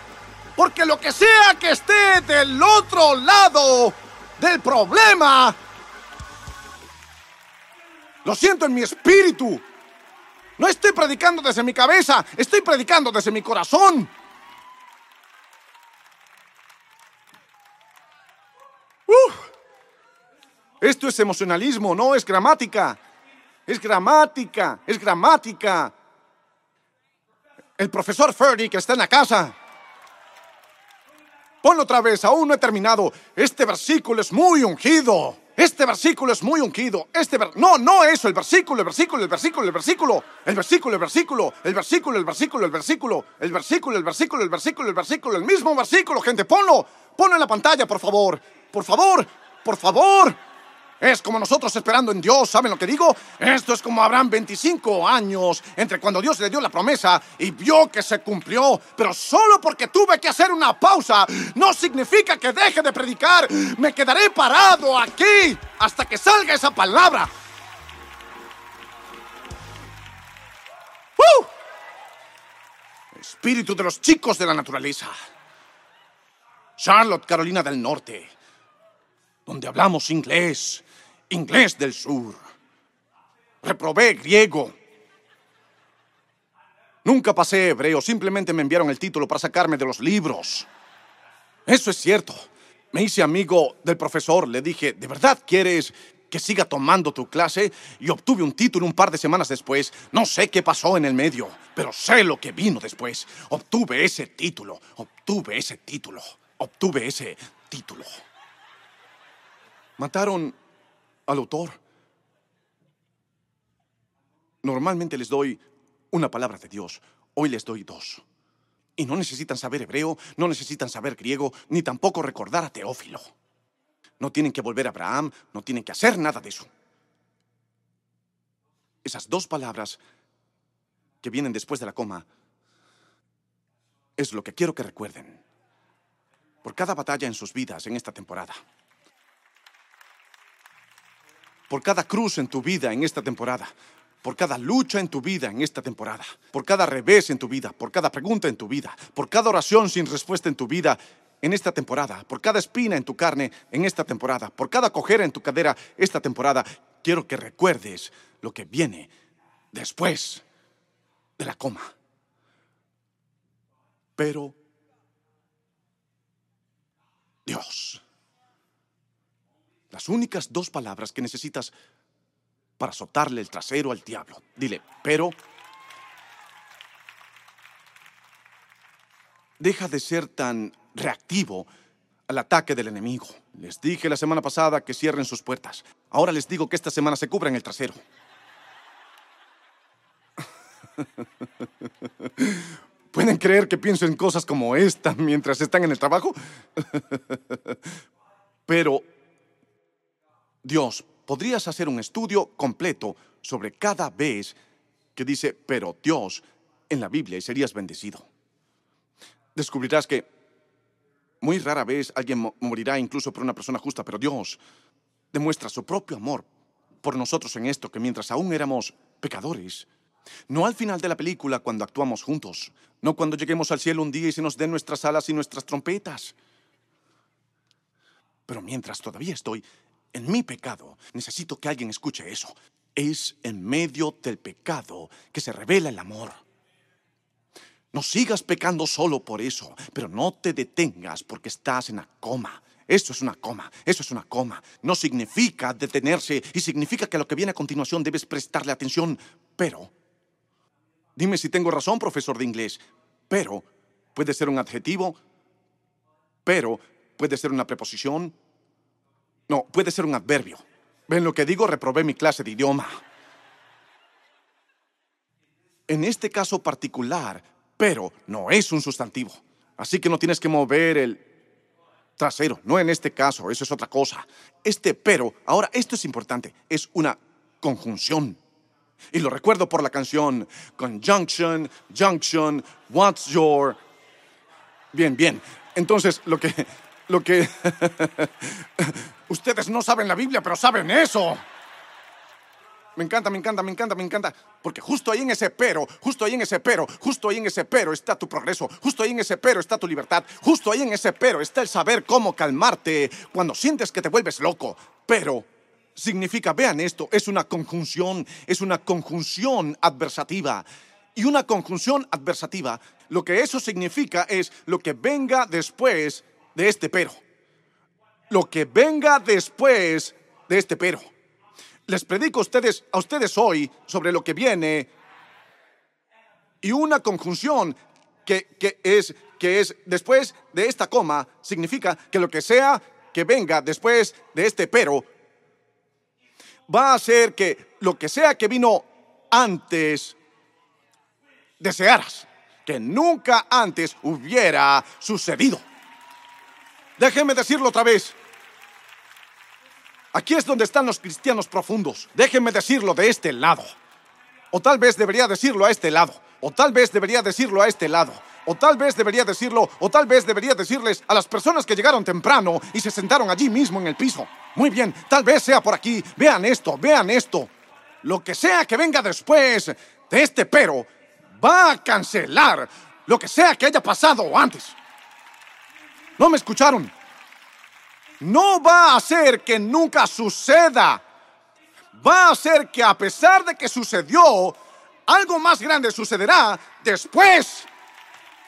Porque lo que sea que esté del otro lado del problema, lo siento en mi espíritu. No estoy predicando desde mi cabeza, estoy predicando desde mi corazón. Esto es emocionalismo, no es gramática. Es gramática, es gramática el profesor Ferdy que está en la casa. Ponlo otra vez, aún no he terminado. Este versículo es muy ungido. Este versículo es muy ungido. Este ver... No, no eso, el versículo, el versículo, el versículo, el versículo. El versículo, el versículo, el versículo, el versículo, el versículo. El versículo, el versículo, el versículo, el versículo. El mismo versículo, gente, ponlo. Ponlo en la pantalla, por favor. Por favor, por favor. Es como nosotros esperando en Dios, ¿saben lo que digo? Esto es como Abraham 25 años entre cuando Dios le dio la promesa y vio que se cumplió, pero solo porque tuve que hacer una pausa no significa que deje de predicar. Me quedaré parado aquí hasta que salga esa palabra. ¡Uh! Espíritu de los chicos de la naturaleza. Charlotte, Carolina del Norte, donde hablamos inglés inglés del sur. Reprobé griego. Nunca pasé hebreo, simplemente me enviaron el título para sacarme de los libros. Eso es cierto. Me hice amigo del profesor, le dije, ¿de verdad quieres que siga tomando tu clase? Y obtuve un título un par de semanas después. No sé qué pasó en el medio, pero sé lo que vino después. Obtuve ese título, obtuve ese título, obtuve ese título. Mataron al autor. Normalmente les doy una palabra de Dios, hoy les doy dos. Y no necesitan saber hebreo, no necesitan saber griego, ni tampoco recordar a Teófilo. No tienen que volver a Abraham, no tienen que hacer nada de eso. Esas dos palabras que vienen después de la coma es lo que quiero que recuerden por cada batalla en sus vidas en esta temporada por cada cruz en tu vida en esta temporada, por cada lucha en tu vida en esta temporada, por cada revés en tu vida, por cada pregunta en tu vida, por cada oración sin respuesta en tu vida en esta temporada, por cada espina en tu carne en esta temporada, por cada cojera en tu cadera esta temporada, quiero que recuerdes lo que viene después de la coma. Pero Dios. Las únicas dos palabras que necesitas para azotarle el trasero al diablo. Dile, pero... Deja de ser tan reactivo al ataque del enemigo. Les dije la semana pasada que cierren sus puertas. Ahora les digo que esta semana se cubran el trasero. [LAUGHS] ¿Pueden creer que pienso en cosas como esta mientras están en el trabajo? [LAUGHS] Pero Dios, podrías hacer un estudio completo sobre cada vez que dice, pero Dios en la Biblia y serías bendecido. Descubrirás que muy rara vez alguien morirá incluso por una persona justa, pero Dios demuestra su propio amor por nosotros en esto, que mientras aún éramos pecadores, no al final de la película cuando actuamos juntos, no cuando lleguemos al cielo un día y se nos den nuestras alas y nuestras trompetas, pero mientras todavía estoy en mi pecado, necesito que alguien escuche eso. Es en medio del pecado que se revela el amor. No sigas pecando solo por eso, pero no te detengas porque estás en la coma. Eso es una coma, eso es una coma. No significa detenerse y significa que lo que viene a continuación debes prestarle atención. Pero, dime si tengo razón, profesor de inglés, pero puede ser un adjetivo, pero puede ser una preposición, no, puede ser un adverbio. ¿Ven lo que digo? Reprobé mi clase de idioma. En este caso particular, pero no es un sustantivo. Así que no tienes que mover el trasero. No en este caso, eso es otra cosa. Este pero, ahora esto es importante, es una conjunción. Y lo recuerdo por la canción Conjunction, Junction, What's Your... Bien, bien. Entonces, lo que... Lo que... [LAUGHS] Ustedes no saben la Biblia, pero saben eso. Me encanta, me encanta, me encanta, me encanta. Porque justo ahí en ese pero, justo ahí en ese pero, justo ahí en ese pero está tu progreso, justo ahí en ese pero está tu libertad, justo ahí en ese pero está el saber cómo calmarte cuando sientes que te vuelves loco. Pero significa, vean esto, es una conjunción, es una conjunción adversativa. Y una conjunción adversativa, lo que eso significa es lo que venga después de este pero. Lo que venga después de este pero les predico a ustedes, a ustedes hoy sobre lo que viene y una conjunción que, que, es, que es después de esta coma significa que lo que sea que venga después de este pero va a ser que lo que sea que vino antes desearas que nunca antes hubiera sucedido. Déjenme decirlo otra vez. Aquí es donde están los cristianos profundos. Déjenme decirlo de este lado. O tal vez debería decirlo a este lado. O tal vez debería decirlo a este lado. O tal vez debería decirlo, o tal vez debería decirles a las personas que llegaron temprano y se sentaron allí mismo en el piso. Muy bien, tal vez sea por aquí. Vean esto, vean esto. Lo que sea que venga después de este pero va a cancelar lo que sea que haya pasado antes. ¿No me escucharon? no va a hacer que nunca suceda. Va a hacer que a pesar de que sucedió, algo más grande sucederá después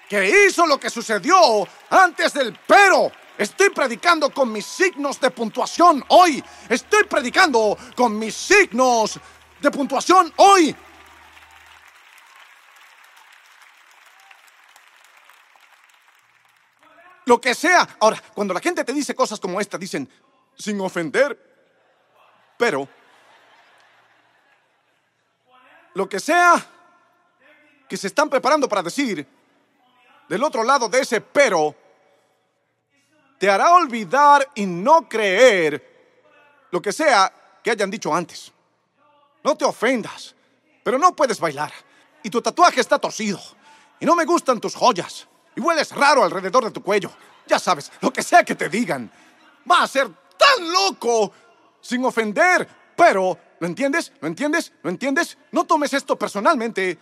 que hizo lo que sucedió antes del pero. Estoy predicando con mis signos de puntuación hoy. Estoy predicando con mis signos de puntuación hoy. Lo que sea. Ahora, cuando la gente te dice cosas como esta, dicen, sin ofender, pero, lo que sea que se están preparando para decir, del otro lado de ese pero, te hará olvidar y no creer lo que sea que hayan dicho antes. No te ofendas, pero no puedes bailar. Y tu tatuaje está torcido. Y no me gustan tus joyas y hueles raro alrededor de tu cuello. Ya sabes, lo que sea que te digan. Va a ser tan loco sin ofender. Pero, ¿lo entiendes? ¿Lo entiendes? ¿Lo entiendes? No tomes esto personalmente.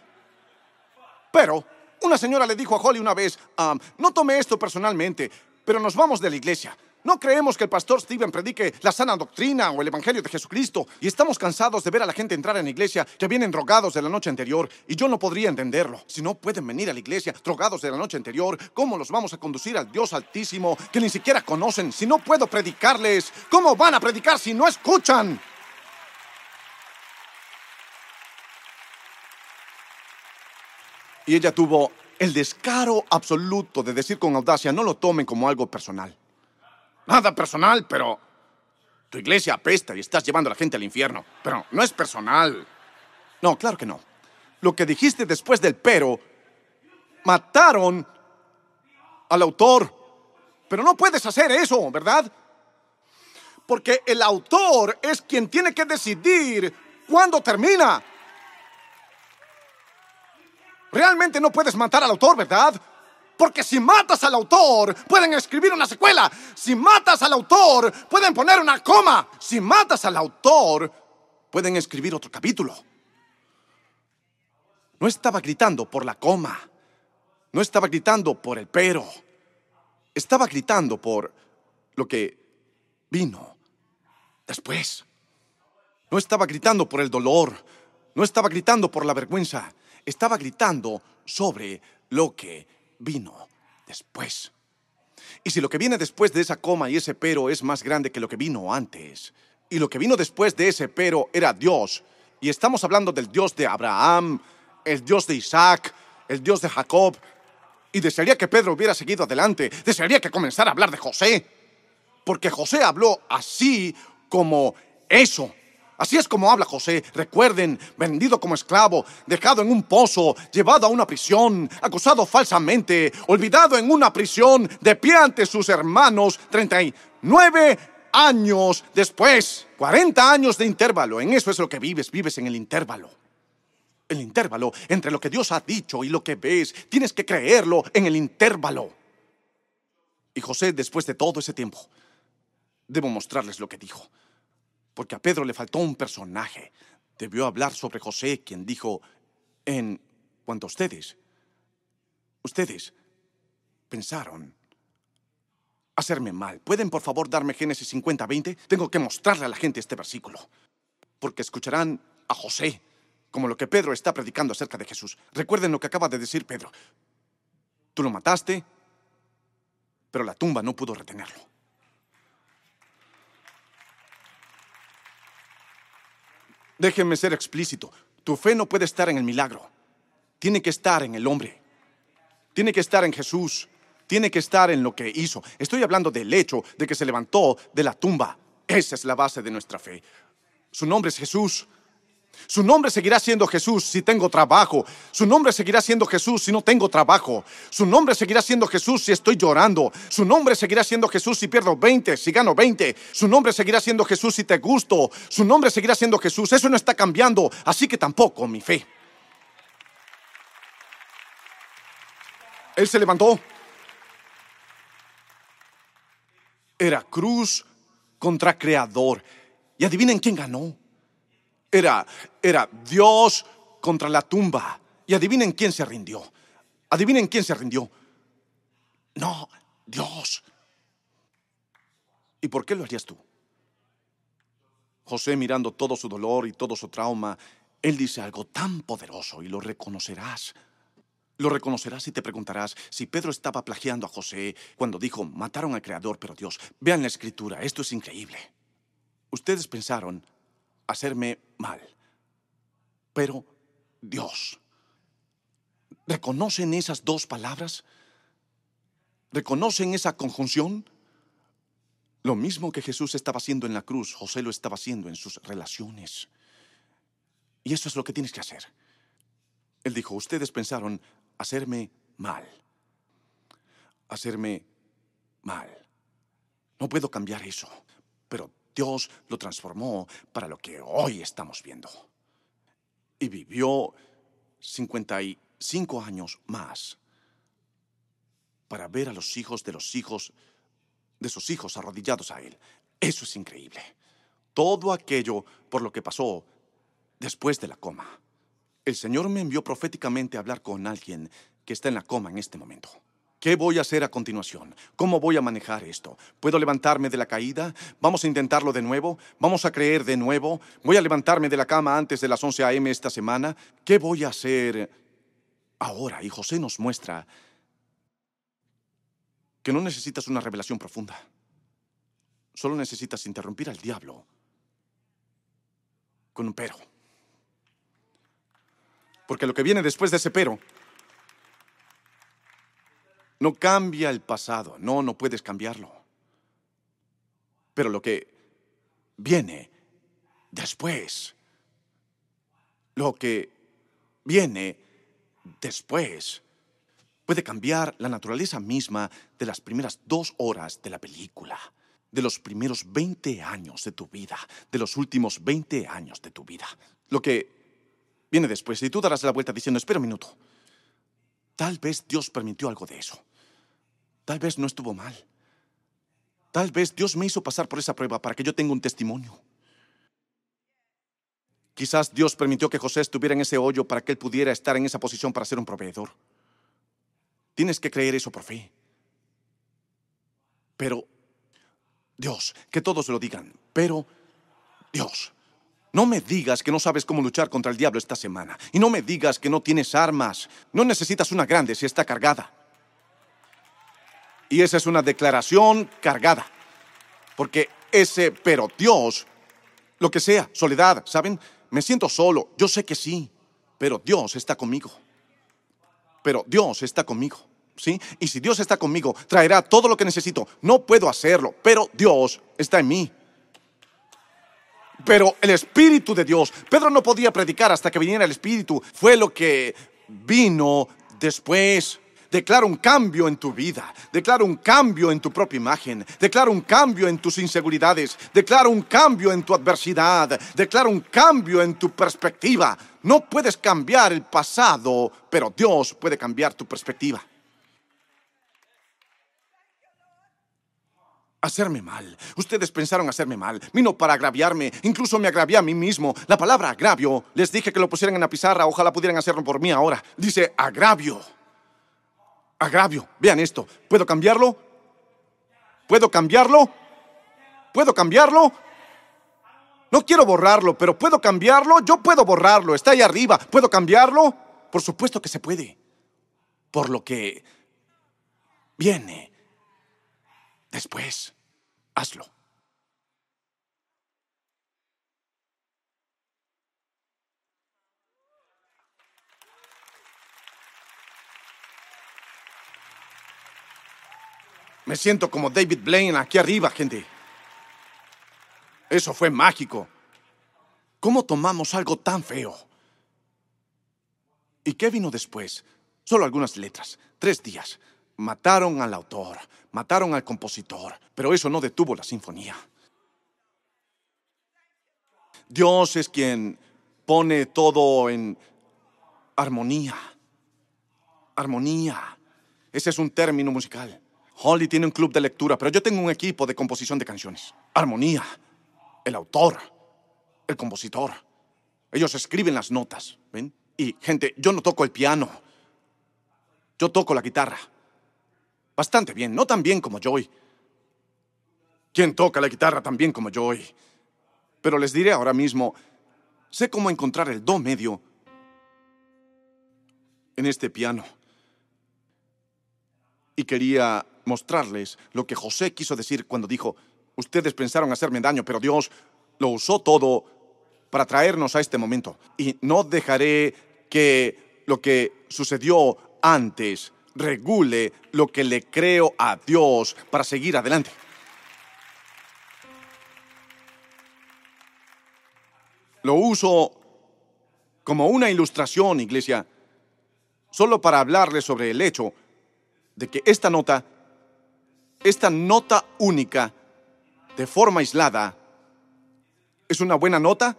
Pero, una señora le dijo a Holly una vez, ah, no tome esto personalmente, pero nos vamos de la iglesia. No creemos que el pastor Steven predique la sana doctrina o el Evangelio de Jesucristo y estamos cansados de ver a la gente entrar en la iglesia que vienen drogados de la noche anterior y yo no podría entenderlo. Si no pueden venir a la iglesia drogados de la noche anterior, ¿cómo los vamos a conducir al Dios Altísimo que ni siquiera conocen? Si no puedo predicarles, ¿cómo van a predicar si no escuchan? Y ella tuvo el descaro absoluto de decir con audacia, no lo tomen como algo personal. Nada personal, pero tu iglesia apesta y estás llevando a la gente al infierno. Pero no es personal. No, claro que no. Lo que dijiste después del pero, mataron al autor. Pero no puedes hacer eso, ¿verdad? Porque el autor es quien tiene que decidir cuándo termina. Realmente no puedes matar al autor, ¿verdad? Porque si matas al autor, pueden escribir una secuela. Si matas al autor, pueden poner una coma. Si matas al autor, pueden escribir otro capítulo. No estaba gritando por la coma. No estaba gritando por el pero. Estaba gritando por lo que vino después. No estaba gritando por el dolor, no estaba gritando por la vergüenza, estaba gritando sobre lo que vino después. Y si lo que viene después de esa coma y ese pero es más grande que lo que vino antes, y lo que vino después de ese pero era Dios, y estamos hablando del Dios de Abraham, el Dios de Isaac, el Dios de Jacob, y desearía que Pedro hubiera seguido adelante, desearía que comenzara a hablar de José, porque José habló así como eso. Así es como habla José. Recuerden, vendido como esclavo, dejado en un pozo, llevado a una prisión, acusado falsamente, olvidado en una prisión, de pie ante sus hermanos, 39 años después. 40 años de intervalo. En eso es lo que vives. Vives en el intervalo. El intervalo entre lo que Dios ha dicho y lo que ves. Tienes que creerlo en el intervalo. Y José, después de todo ese tiempo, debo mostrarles lo que dijo porque a Pedro le faltó un personaje. Debió hablar sobre José, quien dijo, en cuanto a ustedes, ustedes pensaron hacerme mal. ¿Pueden por favor darme Génesis 50, 20? Tengo que mostrarle a la gente este versículo, porque escucharán a José como lo que Pedro está predicando acerca de Jesús. Recuerden lo que acaba de decir Pedro. Tú lo mataste, pero la tumba no pudo retenerlo. Déjenme ser explícito. Tu fe no puede estar en el milagro. Tiene que estar en el hombre. Tiene que estar en Jesús. Tiene que estar en lo que hizo. Estoy hablando del hecho de que se levantó de la tumba. Esa es la base de nuestra fe. Su nombre es Jesús. Su nombre seguirá siendo Jesús si tengo trabajo. Su nombre seguirá siendo Jesús si no tengo trabajo. Su nombre seguirá siendo Jesús si estoy llorando. Su nombre seguirá siendo Jesús si pierdo 20, si gano 20. Su nombre seguirá siendo Jesús si te gusto. Su nombre seguirá siendo Jesús. Eso no está cambiando, así que tampoco mi fe. Él se levantó. Era cruz contra creador. Y adivinen quién ganó. Era, era Dios contra la tumba. Y adivinen quién se rindió. Adivinen quién se rindió. No, Dios. ¿Y por qué lo harías tú? José mirando todo su dolor y todo su trauma, él dice algo tan poderoso y lo reconocerás. Lo reconocerás y te preguntarás si Pedro estaba plagiando a José cuando dijo, mataron al Creador, pero Dios. Vean la escritura, esto es increíble. Ustedes pensaron, hacerme mal. Pero Dios. ¿Reconocen esas dos palabras? ¿Reconocen esa conjunción? Lo mismo que Jesús estaba haciendo en la cruz, José lo estaba haciendo en sus relaciones. Y eso es lo que tienes que hacer. Él dijo, ustedes pensaron hacerme mal. Hacerme mal. No puedo cambiar eso, pero Dios lo transformó para lo que hoy estamos viendo. Y vivió 55 años más para ver a los hijos de los hijos de sus hijos arrodillados a Él. Eso es increíble. Todo aquello por lo que pasó después de la coma. El Señor me envió proféticamente a hablar con alguien que está en la coma en este momento. ¿Qué voy a hacer a continuación? ¿Cómo voy a manejar esto? ¿Puedo levantarme de la caída? ¿Vamos a intentarlo de nuevo? ¿Vamos a creer de nuevo? ¿Voy a levantarme de la cama antes de las 11 a.m. esta semana? ¿Qué voy a hacer ahora? Y José nos muestra que no necesitas una revelación profunda. Solo necesitas interrumpir al diablo con un pero. Porque lo que viene después de ese pero no cambia el pasado, no, no puedes cambiarlo. Pero lo que viene después, lo que viene después, puede cambiar la naturaleza misma de las primeras dos horas de la película, de los primeros 20 años de tu vida, de los últimos 20 años de tu vida. Lo que viene después, y tú darás la vuelta diciendo, espera un minuto, tal vez Dios permitió algo de eso. Tal vez no estuvo mal. Tal vez Dios me hizo pasar por esa prueba para que yo tenga un testimonio. Quizás Dios permitió que José estuviera en ese hoyo para que él pudiera estar en esa posición para ser un proveedor. Tienes que creer eso por fe. Pero Dios, que todos lo digan, pero Dios, No me digas que no sabes cómo luchar contra el diablo esta semana. Y no me digas que no tienes armas. No necesitas una grande si está cargada. Y esa es una declaración cargada. Porque ese, pero Dios, lo que sea, soledad, ¿saben? Me siento solo, yo sé que sí, pero Dios está conmigo. Pero Dios está conmigo, ¿sí? Y si Dios está conmigo, traerá todo lo que necesito. No puedo hacerlo, pero Dios está en mí. Pero el Espíritu de Dios, Pedro no podía predicar hasta que viniera el Espíritu, fue lo que vino después. Declara un cambio en tu vida, declara un cambio en tu propia imagen, declara un cambio en tus inseguridades, declara un cambio en tu adversidad, declara un cambio en tu perspectiva. No puedes cambiar el pasado, pero Dios puede cambiar tu perspectiva. hacerme mal. Ustedes pensaron hacerme mal. Vino para agraviarme. Incluso me agravié a mí mismo. La palabra agravio, les dije que lo pusieran en la pizarra. Ojalá pudieran hacerlo por mí ahora. Dice agravio. Agravio. Vean esto. ¿Puedo cambiarlo? ¿Puedo cambiarlo? ¿Puedo cambiarlo? No quiero borrarlo, pero ¿puedo cambiarlo? Yo puedo borrarlo. Está ahí arriba. ¿Puedo cambiarlo? Por supuesto que se puede. Por lo que viene Después, hazlo. Me siento como David Blaine aquí arriba, gente. Eso fue mágico. ¿Cómo tomamos algo tan feo? ¿Y qué vino después? Solo algunas letras, tres días. Mataron al autor, mataron al compositor, pero eso no detuvo la sinfonía. Dios es quien pone todo en armonía. Armonía. Ese es un término musical. Holly tiene un club de lectura, pero yo tengo un equipo de composición de canciones. Armonía. El autor. El compositor. Ellos escriben las notas, ¿ven? Y gente, yo no toco el piano. Yo toco la guitarra. Bastante bien, no tan bien como Joy. ¿Quién toca la guitarra tan bien como Joy? Pero les diré ahora mismo, sé cómo encontrar el do medio en este piano. Y quería mostrarles lo que José quiso decir cuando dijo, ustedes pensaron hacerme daño, pero Dios lo usó todo para traernos a este momento. Y no dejaré que lo que sucedió antes regule lo que le creo a Dios para seguir adelante. Lo uso como una ilustración, iglesia, solo para hablarles sobre el hecho de que esta nota, esta nota única, de forma aislada, es una buena nota.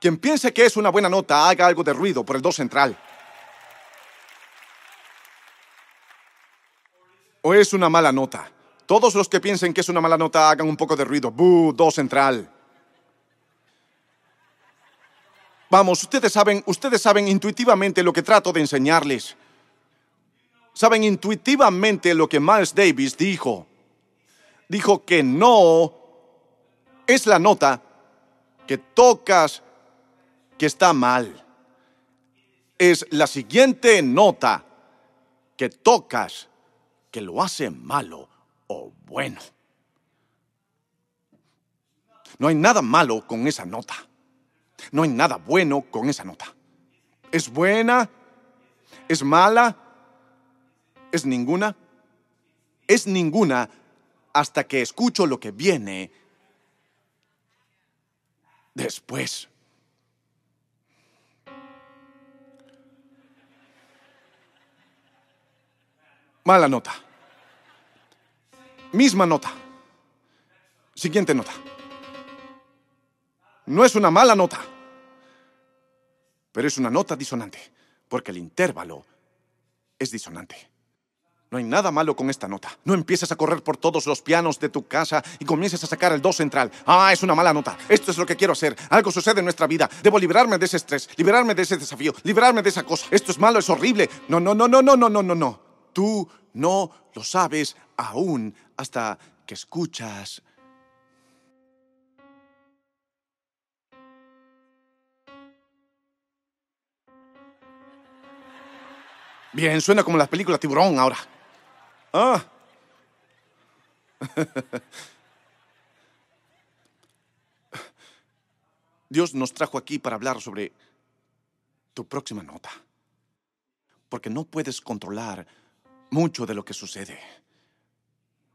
Quien piense que es una buena nota, haga algo de ruido por el do central. o es una mala nota. Todos los que piensen que es una mala nota hagan un poco de ruido. ¡Bú! Do central. Vamos, ustedes saben, ustedes saben intuitivamente lo que trato de enseñarles. Saben intuitivamente lo que Miles Davis dijo. Dijo que no es la nota que tocas que está mal. Es la siguiente nota que tocas que lo hace malo o bueno. No hay nada malo con esa nota. No hay nada bueno con esa nota. ¿Es buena? ¿Es mala? ¿Es ninguna? Es ninguna hasta que escucho lo que viene después. Mala nota. Misma nota. Siguiente nota. No es una mala nota, pero es una nota disonante, porque el intervalo es disonante. No hay nada malo con esta nota. No empieces a correr por todos los pianos de tu casa y comiences a sacar el do central. Ah, es una mala nota. Esto es lo que quiero hacer. Algo sucede en nuestra vida. Debo liberarme de ese estrés, liberarme de ese desafío, liberarme de esa cosa. Esto es malo, es horrible. No, no, no, no, no, no, no, no, no. Tú no lo sabes aún hasta que escuchas. Bien, suena como la película Tiburón ahora. Ah. Dios nos trajo aquí para hablar sobre tu próxima nota. Porque no puedes controlar mucho de lo que sucede.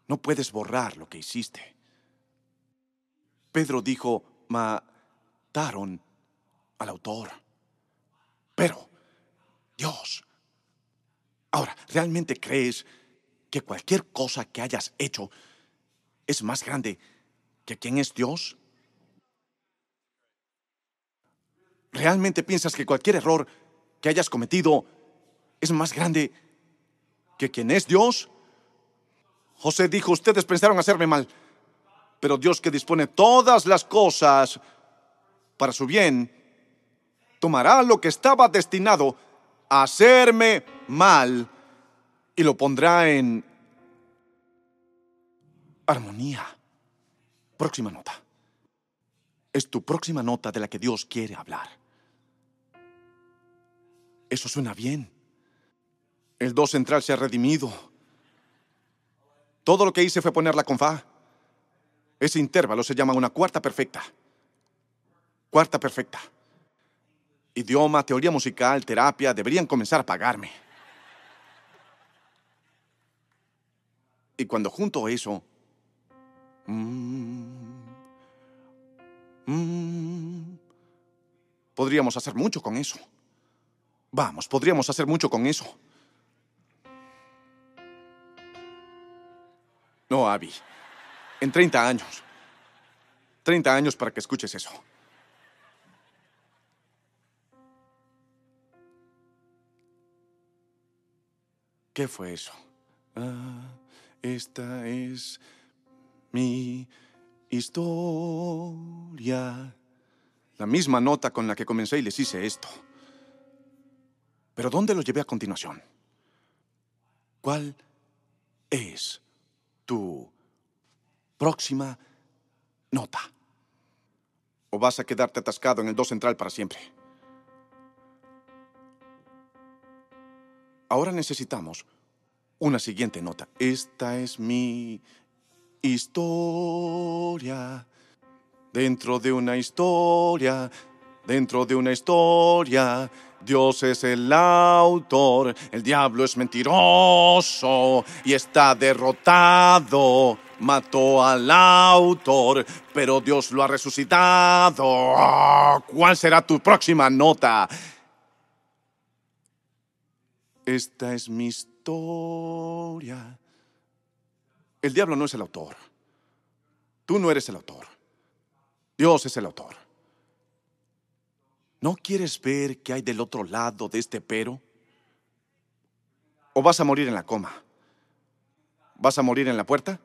No puedes borrar lo que hiciste. Pedro dijo, mataron al autor. Pero, Dios, ahora, ¿realmente crees que cualquier cosa que hayas hecho es más grande que quien es Dios? ¿Realmente piensas que cualquier error que hayas cometido es más grande que quien es Dios? José dijo, ustedes pensaron hacerme mal, pero Dios que dispone todas las cosas para su bien, tomará lo que estaba destinado a hacerme mal y lo pondrá en armonía. Próxima nota. Es tu próxima nota de la que Dios quiere hablar. Eso suena bien. El do central se ha redimido. Todo lo que hice fue ponerla con fa. Ese intervalo se llama una cuarta perfecta. Cuarta perfecta. Idioma, teoría musical, terapia, deberían comenzar a pagarme. Y cuando junto eso, mm, mm, podríamos hacer mucho con eso. Vamos, podríamos hacer mucho con eso. No, Abby. En 30 años. 30 años para que escuches eso. ¿Qué fue eso? Ah, esta es mi historia. La misma nota con la que comencé y les hice esto. Pero ¿dónde lo llevé a continuación? ¿Cuál es tu próxima nota? ¿O vas a quedarte atascado en el do central para siempre? Ahora necesitamos una siguiente nota. Esta es mi historia. Dentro de una historia, dentro de una historia Dios es el autor, el diablo es mentiroso y está derrotado. Mató al autor, pero Dios lo ha resucitado. ¿Cuál será tu próxima nota? Esta es mi historia. El diablo no es el autor. Tú no eres el autor. Dios es el autor. ¿No quieres ver qué hay del otro lado de este pero? ¿O vas a morir en la coma? ¿Vas a morir en la puerta?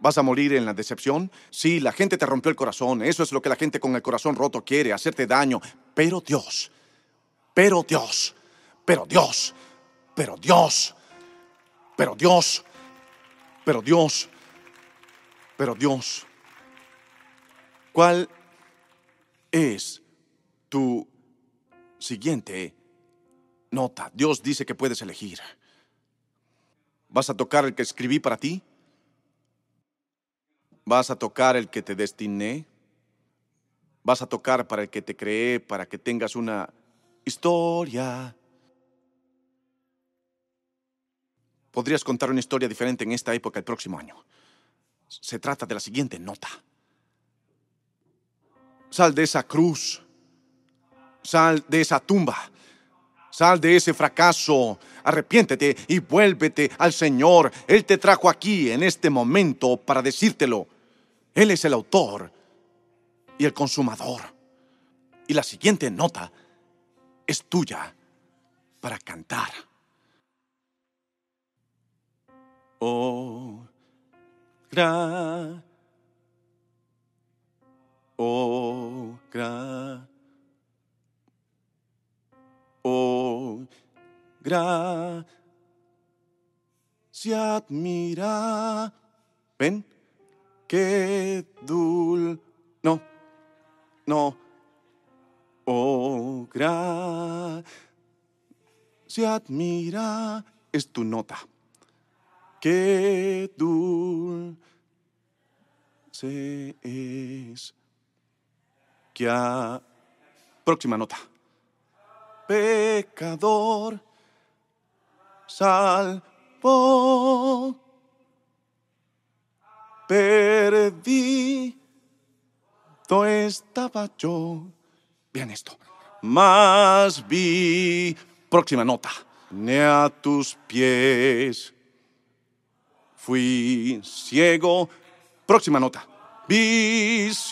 ¿Vas a morir en la decepción? Sí, la gente te rompió el corazón. Eso es lo que la gente con el corazón roto quiere, hacerte daño. Pero Dios, pero Dios, pero Dios, pero Dios, pero Dios, pero Dios, pero Dios. ¿Cuál es tu siguiente nota. Dios dice que puedes elegir. ¿Vas a tocar el que escribí para ti? ¿Vas a tocar el que te destiné? ¿Vas a tocar para el que te creé, para que tengas una historia? Podrías contar una historia diferente en esta época el próximo año. Se trata de la siguiente nota. Sal de esa cruz Sal de esa tumba. Sal de ese fracaso. Arrepiéntete y vuélvete al Señor. Él te trajo aquí en este momento para decírtelo. Él es el autor y el consumador. Y la siguiente nota es tuya para cantar. Oh, gra, oh, gra. Oh, gracia admira. ¿Ven? Qué dul. No, no. Oh, gracia se admira. Es tu nota. Qué dulce es. Que. Próxima nota. Pecador salvo. Perdido estaba yo. Vean esto. Más vi. Próxima nota. Ni a tus pies. Fui ciego. Próxima nota. Visión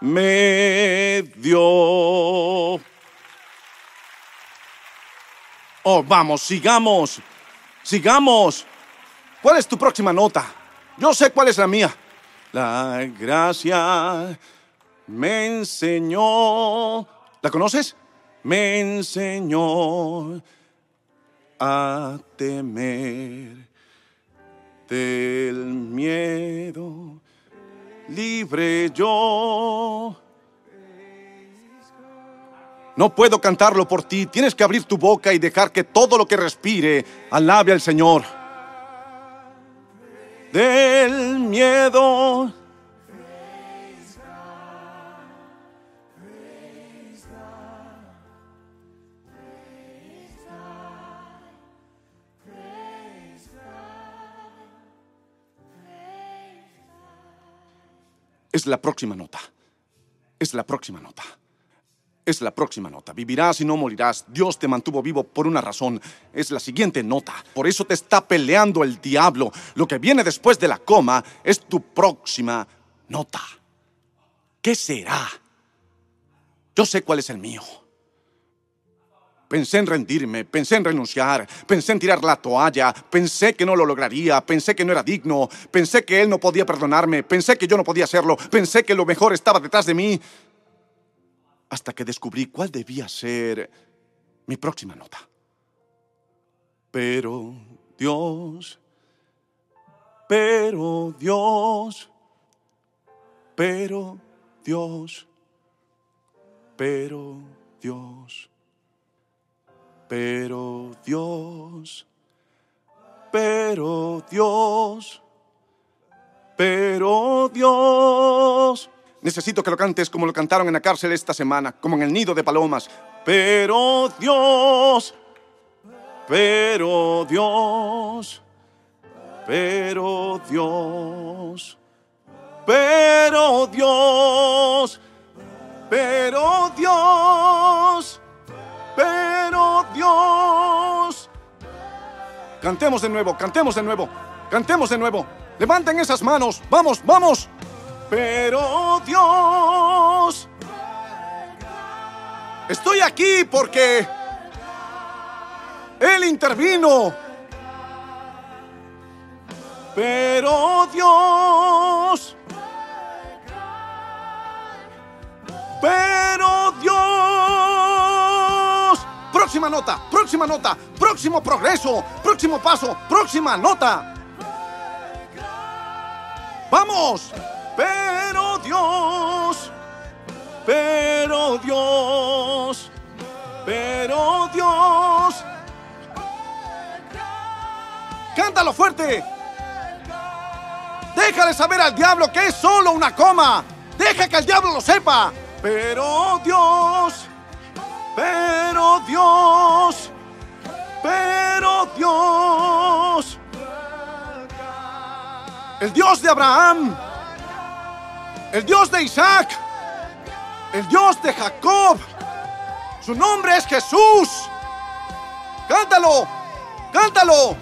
me dio. Oh, vamos, sigamos. Sigamos. ¿Cuál es tu próxima nota? Yo sé cuál es la mía. La gracia me enseñó. ¿La conoces? Me enseñó a temer del miedo. Libre yo. No puedo cantarlo por ti. Tienes que abrir tu boca y dejar que todo lo que respire alabe al Señor. Del miedo. Es la próxima nota. Es la próxima nota. Es la próxima nota. Vivirás y no morirás. Dios te mantuvo vivo por una razón. Es la siguiente nota. Por eso te está peleando el diablo. Lo que viene después de la coma es tu próxima nota. ¿Qué será? Yo sé cuál es el mío. Pensé en rendirme, pensé en renunciar, pensé en tirar la toalla, pensé que no lo lograría, pensé que no era digno, pensé que él no podía perdonarme, pensé que yo no podía hacerlo, pensé que lo mejor estaba detrás de mí hasta que descubrí cuál debía ser mi próxima nota. Pero Dios, pero Dios, pero Dios, pero Dios, pero Dios, pero Dios, pero Dios. Necesito que lo cantes como lo cantaron en la cárcel esta semana, como en el nido de palomas. Pero Dios, pero Dios, pero Dios, pero Dios, pero Dios, pero Cantemos de nuevo, cantemos de nuevo, cantemos de nuevo. Levanten esas manos, vamos, vamos. Pero Dios, estoy aquí porque Él intervino. Pero Dios, pero Dios. Próxima nota, próxima nota, próximo progreso, próximo paso, próxima nota. Vamos. Pero Dios, pero Dios, pero Dios. Cántalo fuerte. Déjale saber al diablo que es solo una coma. Deja que el diablo lo sepa. Pero Dios, pero Dios, pero Dios. El Dios de Abraham el Dios de Isaac, el Dios de Jacob. Su nombre es Jesús. Cántalo, cántalo.